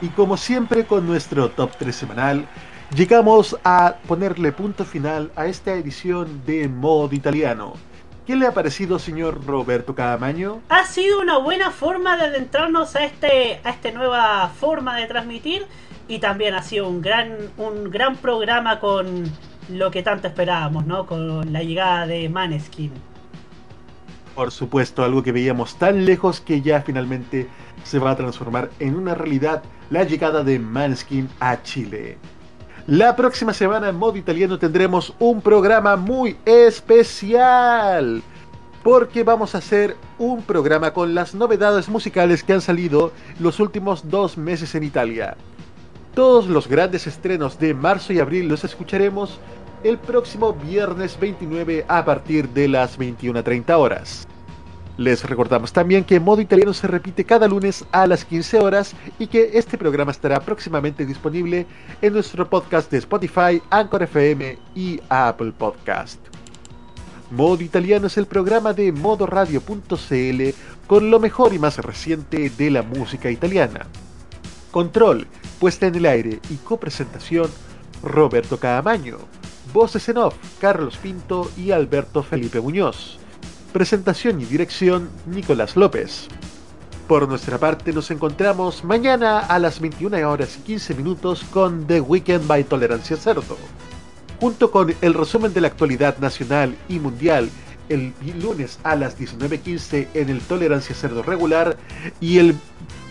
Y como siempre con nuestro top 3 semanal, llegamos a ponerle punto final a esta edición de Modo Italiano. ¿Qué le ha parecido, señor Roberto Cadamaño? Ha sido una buena forma de adentrarnos a este a esta nueva forma de transmitir y también ha sido un gran un gran programa con lo que tanto esperábamos, ¿no? Con la llegada de Maneskin. Por supuesto, algo que veíamos tan lejos que ya finalmente se va a transformar en una realidad la llegada de Manskin a Chile. La próxima semana en modo italiano tendremos un programa muy especial. Porque vamos a hacer un programa con las novedades musicales que han salido los últimos dos meses en Italia. Todos los grandes estrenos de marzo y abril los escucharemos el próximo viernes 29 a partir de las 21.30 horas. Les recordamos también que Modo Italiano se repite cada lunes a las 15 horas y que este programa estará próximamente disponible en nuestro podcast de Spotify, Anchor FM y Apple Podcast. Modo Italiano es el programa de modoradio.cl con lo mejor y más reciente de la música italiana. Control, puesta en el aire y copresentación, Roberto Caamaño. Voces en off, Carlos Pinto y Alberto Felipe Muñoz. Presentación y dirección, Nicolás López. Por nuestra parte nos encontramos mañana a las 21 horas y 15 minutos con The Weekend by Tolerancia Cerdo. Junto con el resumen de la actualidad nacional y mundial el lunes a las 19.15 en el Tolerancia Cerdo regular y el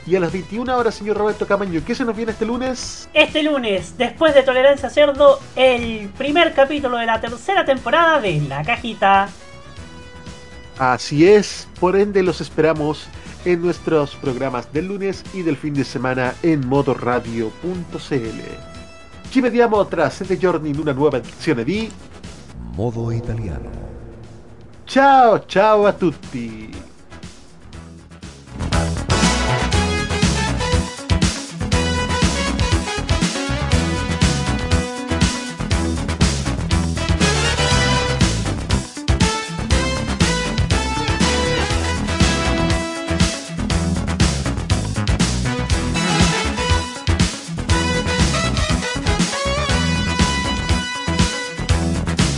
y a las 21 horas, señor Roberto Camaño, ¿qué se nos viene este lunes? Este lunes, después de Tolerancia Cerdo, el primer capítulo de la tercera temporada de La Cajita. Así es, por ende los esperamos en nuestros programas del lunes y del fin de semana en modoradio.cl. Ci vediamo tra sette giorni in una nuova edizione di Modo italiano. Ciao ciao a tutti!